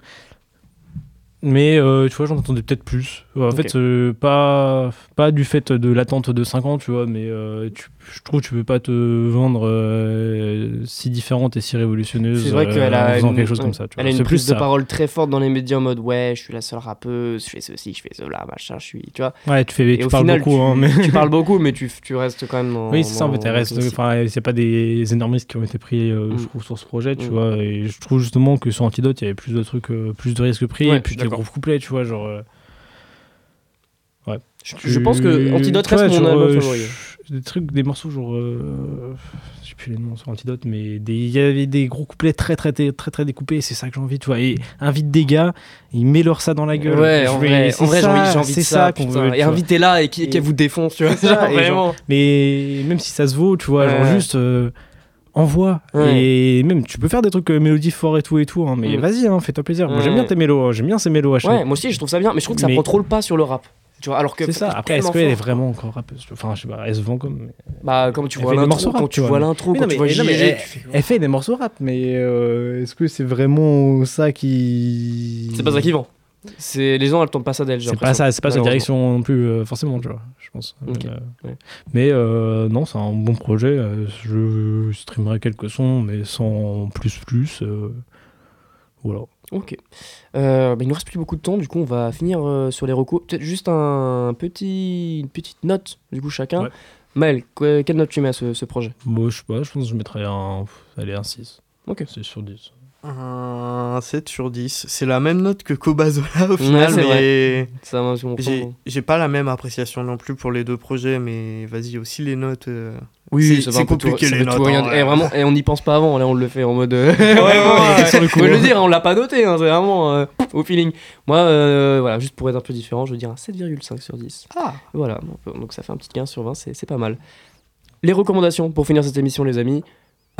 Mais euh, tu vois, j'en entendais peut-être plus. Ouais, en fait, euh, pas, pas du fait de l'attente de 5 ans, tu vois, mais euh, tu- je trouve que tu peux pas te vendre euh, si différente et si révolutionneuse C'est vrai euh, qu'elle en a faisant une, quelque chose comme ça. Tu Elle vois. a une prise plus de ça. parole très forte dans les médias en mode ouais, je suis la seule rappeuse, je fais ceci, je fais cela, machin, je suis. Tu vois. Ouais, tu, fais, Et tu parles final, beaucoup, tu, hein, mais... tu parles beaucoup, mais tu, tu restes quand même. Oui, c'est ça, en fait. Enfin, c'est pas des énormistes qui ont été pris, euh, Mm. je trouve, sur ce projet, tu Mm. vois. Et je trouve justement que sur Antidote, il y avait plus de trucs, euh, plus de risques pris, Ouais, et puis gros couplets, tu vois, genre. euh, Ouais. Je, je pense que Antidote Ouais, reste mon genre, album euh, favori. je- Des trucs, des morceaux, genre. euh, Je sais plus les noms sur Antidote, mais il y avait des gros couplets très, très, très, très, très découpés, c'est ça que j'ai envie, tu vois. Et invite des gars, ils met leur ça dans la gueule. Ouais, en vrai, c'est en vrai j'ai ça, envie, de ça. putain. veut. et invitez-la et qu'elle vous défonce, tu vois. Ça, genre- vraiment. Mais même si ça se vaut, tu vois, genre Ouais. juste euh, envoie. Ouais. Et même, tu peux faire des trucs euh, mélodie fort et tout et tout, hein, mais Mm. vas-y, hein, fais-toi plaisir. Moi, j'aime bien tes mélos, hein, j'aime bien ces mélos à chaque Ouais, moi aussi je trouve ça bien, mais je trouve que ça Mais- prend trop le pas sur le rap. Tu vois, alors que C'est ça. Après, est-ce qu'elle est vraiment encore rappeuse? Enfin, je sais pas, elle se vend comme. mais- Bah, comme tu Elle vois l'intro, morceaux rap, quand tu vois, l'intro, quand tu vois non, mais elle-. Elle fait des morceaux rap, mais euh, est-ce que c'est vraiment ça qui. C'est pas ça qui vend. C'est les gens, elles tombent pas ça d'elle. C'est pas ça, c'est pas sa direction non plus, euh, forcément, tu vois, je pense. Euh, ouais. Mais euh, non, c'est un bon projet. je streamerai quelques sons, mais sans plus plus. Voilà. Ok. Bah, il nous reste plus beaucoup de temps, du coup on va finir sur les recos. Peut-être juste un petit, une petite note, du coup chacun. Ouais. Maël, que- quelle note tu mets à ce, ce projet? Moi, je sais pas, je pense que je mettrais un. Allez, un 6. Ok. 6 sur 10. Un 7 sur 10. C'est la même note que Kobazola au final, c'est mais j'ai j'ai pas la même appréciation non plus pour les deux projets, mais vas-y, aussi les notes. euh, Oui, c'est- tout- compliqué, ça les tout notes, rien- hein, eh, ouais. vraiment, et on n'y pense pas avant, là on le fait en mode. euh, ouais, ouais, sur le Faut le dire, on l'a pas noté, hein, c'est vraiment euh, au feeling. Moi, euh, voilà, juste pour être un peu différent, je veux dire un 7,5 sur 10. Ah. Voilà, donc, donc ça fait un petit 15 sur 20, c'est c'est pas mal. Les recommandations pour finir cette émission, les amis.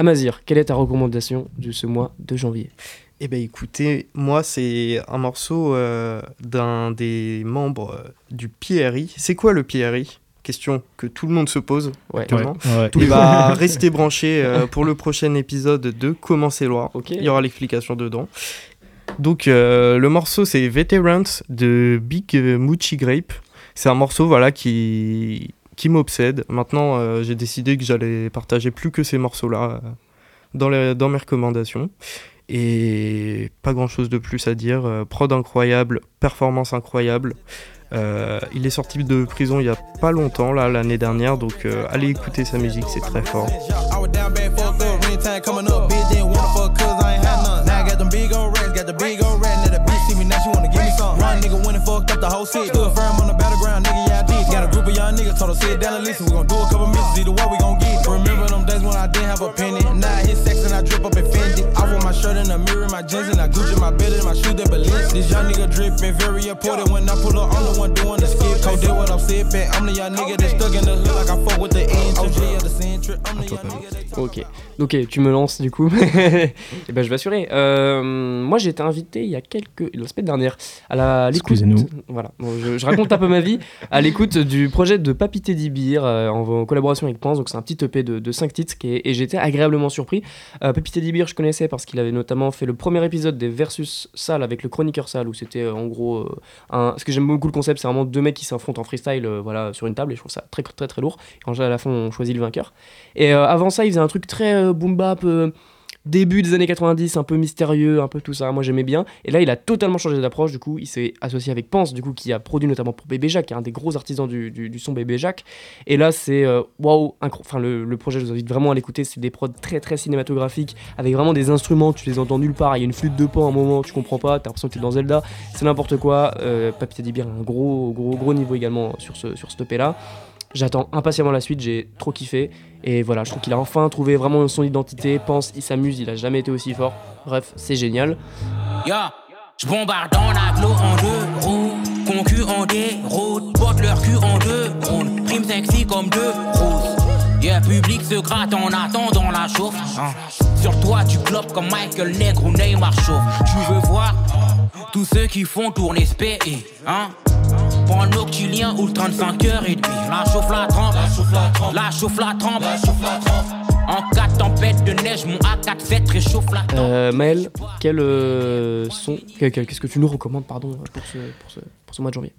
Amazir, quelle est ta recommandation de ce mois de janvier? Eh ben écoutez, moi c'est un morceau euh, d'un des membres euh, du PRI. C'est quoi le PRI Question que tout le monde se pose. Ouais, actuellement. Ouais. Il va rester branché euh, pour le prochain épisode de Comment c'est loin. Ok. Il y aura l'explication dedans. Donc euh, le morceau c'est Veterans de Big Moochie Grape. C'est un morceau voilà qui qui m'obsède. Maintenant euh, j'ai décidé que j'allais partager plus que ces morceaux là dans dans mes recommandations. Et pas grand chose de plus à dire. Euh, prod incroyable, performance incroyable. Euh, il est sorti de prison il y a pas longtemps, là, l'année dernière, donc euh, allez écouter sa musique, c'est très fort. Told them sit down and listen. We gon' do a couple missions, either way we gon' get. Remember them days when I didn't have a penny. Now I hit sex and I drip up and Fendi. I want my shirt in the mirror, my jeans and I Gucci my belly, my shoes that balance. This young nigga dripping, very important. When I pull up, I'm the one doing the skip. Ok, ok, tu me lances du coup. Et ben je vais assurer. Euh, moi j'ai été invité il y a quelques. la semaine dernière à la l'écoute. Excusez-nous. Voilà, bon, je, je raconte un peu ma vie à l'écoute du projet de Papy Teddy Beer euh, en, collaboration avec Pense. Donc c'est un petit EP de, de 5 titres qui est- et j'étais agréablement surpris. Euh, Papy Teddy Beer je connaissais parce qu'il avait notamment fait le premier épisode des Versus Sales avec le chroniqueur Sale où c'était euh, en gros euh, un. Ce que j'aime beaucoup le concept, c'est vraiment deux mecs qui s'affrontent en freestyle euh, voilà, sur une table et je trouve ça très très très lourd. Et en à la fin on choisit le vainqueur. Et euh, avant ça, il faisait un truc très euh, boom bap, euh, début des années 90, un peu mystérieux, un peu tout ça. Moi, j'aimais bien. Et là, il a totalement changé d'approche. Du coup, il s'est associé avec Pense, du coup, qui a produit notamment pour Bébé Jacques, qui est un des gros artisans du, du- son Bébé Jacques. Et là, c'est euh, waouh, incro- enfin le, projet, je vous invite vraiment à l'écouter. C'est des prods très très cinématographiques, avec vraiment des instruments, tu les entends nulle part. Il y a une flûte de pan à un moment, tu comprends pas, t'as l'impression que t'es dans Zelda. C'est n'importe quoi. Euh, Papy Teddy un gros gros gros niveau également sur ce sur ce là. J'attends impatiemment la suite, j'ai trop kiffé. Et voilà, je trouve qu'il a enfin trouvé vraiment son identité. Pense, il s'amuse, il a jamais été aussi fort. Bref, c'est génial. Ya, je bombarde dans l'agglo en deux roues, concu en déroute, porte leur cul en deux roues, prime sexy comme deux roses. Yeah, public se gratte en attendant la chauffe. hein. Sur toi, tu clopes comme Michael Negro ou Neymar chauffe. Tu veux voir tous ceux qui font tourner SPE, hein? Pendant que tu liens ou le 35 heures et demi. La chauffe la trempe, la chauffe la trempe, la chauffe la trempe. En cas de tempête de neige, mon AK-47 réchauffe la trempe. Euh, Maël, quel euh, son, qu'est-ce que tu nous recommandes, pardon, pour ce, pour ce, pour ce mois de janvier?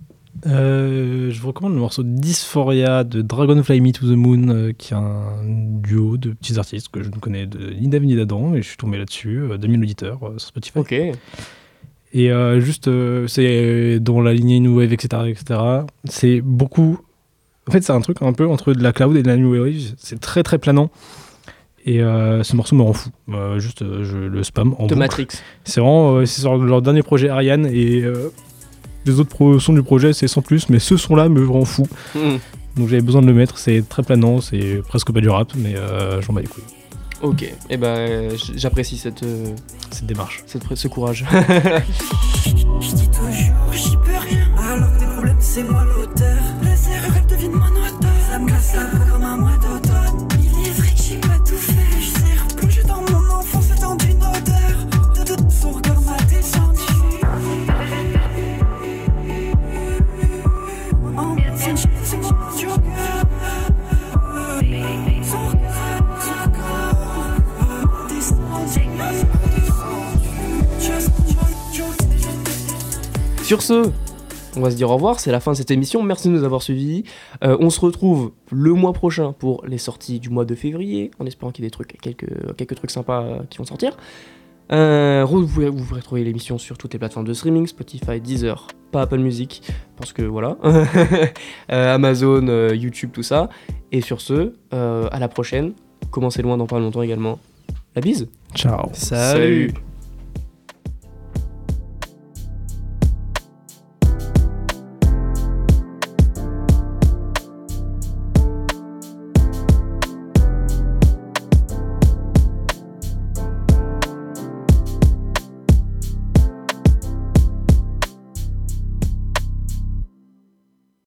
Euh, je vous recommande le morceau Dysphoria de Dragonfly Me to the Moon, euh, qui est un duo de petits artistes que je ne connais de- ni d'Ave ni d'Adam, et je suis tombé là-dessus, euh, 2000 auditeurs euh, sur Spotify. Ok. Et juste, c'est dans la lignée New Wave, etc. etc. C'est beaucoup. En fait, c'est un truc un peu entre de la cloud et de la New Wave. C'est très très planant. Et euh, ce morceau me rend fou. Euh, juste, euh, je le spam en De. Matrix. C'est vraiment. c'est leur dernier projet Ariane. Et les autres pro- sons du projet, c'est sans plus. Mais ce son-là me rend fou. Mhm. Donc j'avais besoin de le mettre. C'est très planant. C'est presque pas du rap. Mais euh, j'en bats les couilles. Ok, et ben euh, j- j'apprécie cette, euh, Cette démarche. cette, ce courage. Je dis toujours, j'y peux rien. Alors que tes problèmes, c'est moi l'auteur. Sur ce, on va se dire au revoir, c'est la fin de cette émission, merci de nous avoir suivis. Euh, on se retrouve le mois prochain pour les sorties du mois de février, en espérant qu'il y ait des trucs, quelques, quelques trucs sympas euh, qui vont sortir. Euh, vous, pouvez, vous pourrez trouver l'émission sur toutes les plateformes de streaming, Spotify, Deezer, pas Apple Music, parce que voilà, Euh, Amazon, euh, YouTube, tout ça. Et sur ce, euh, à la prochaine. Commencez loin dans pas longtemps également. La bise Ciao. Salut. Salut.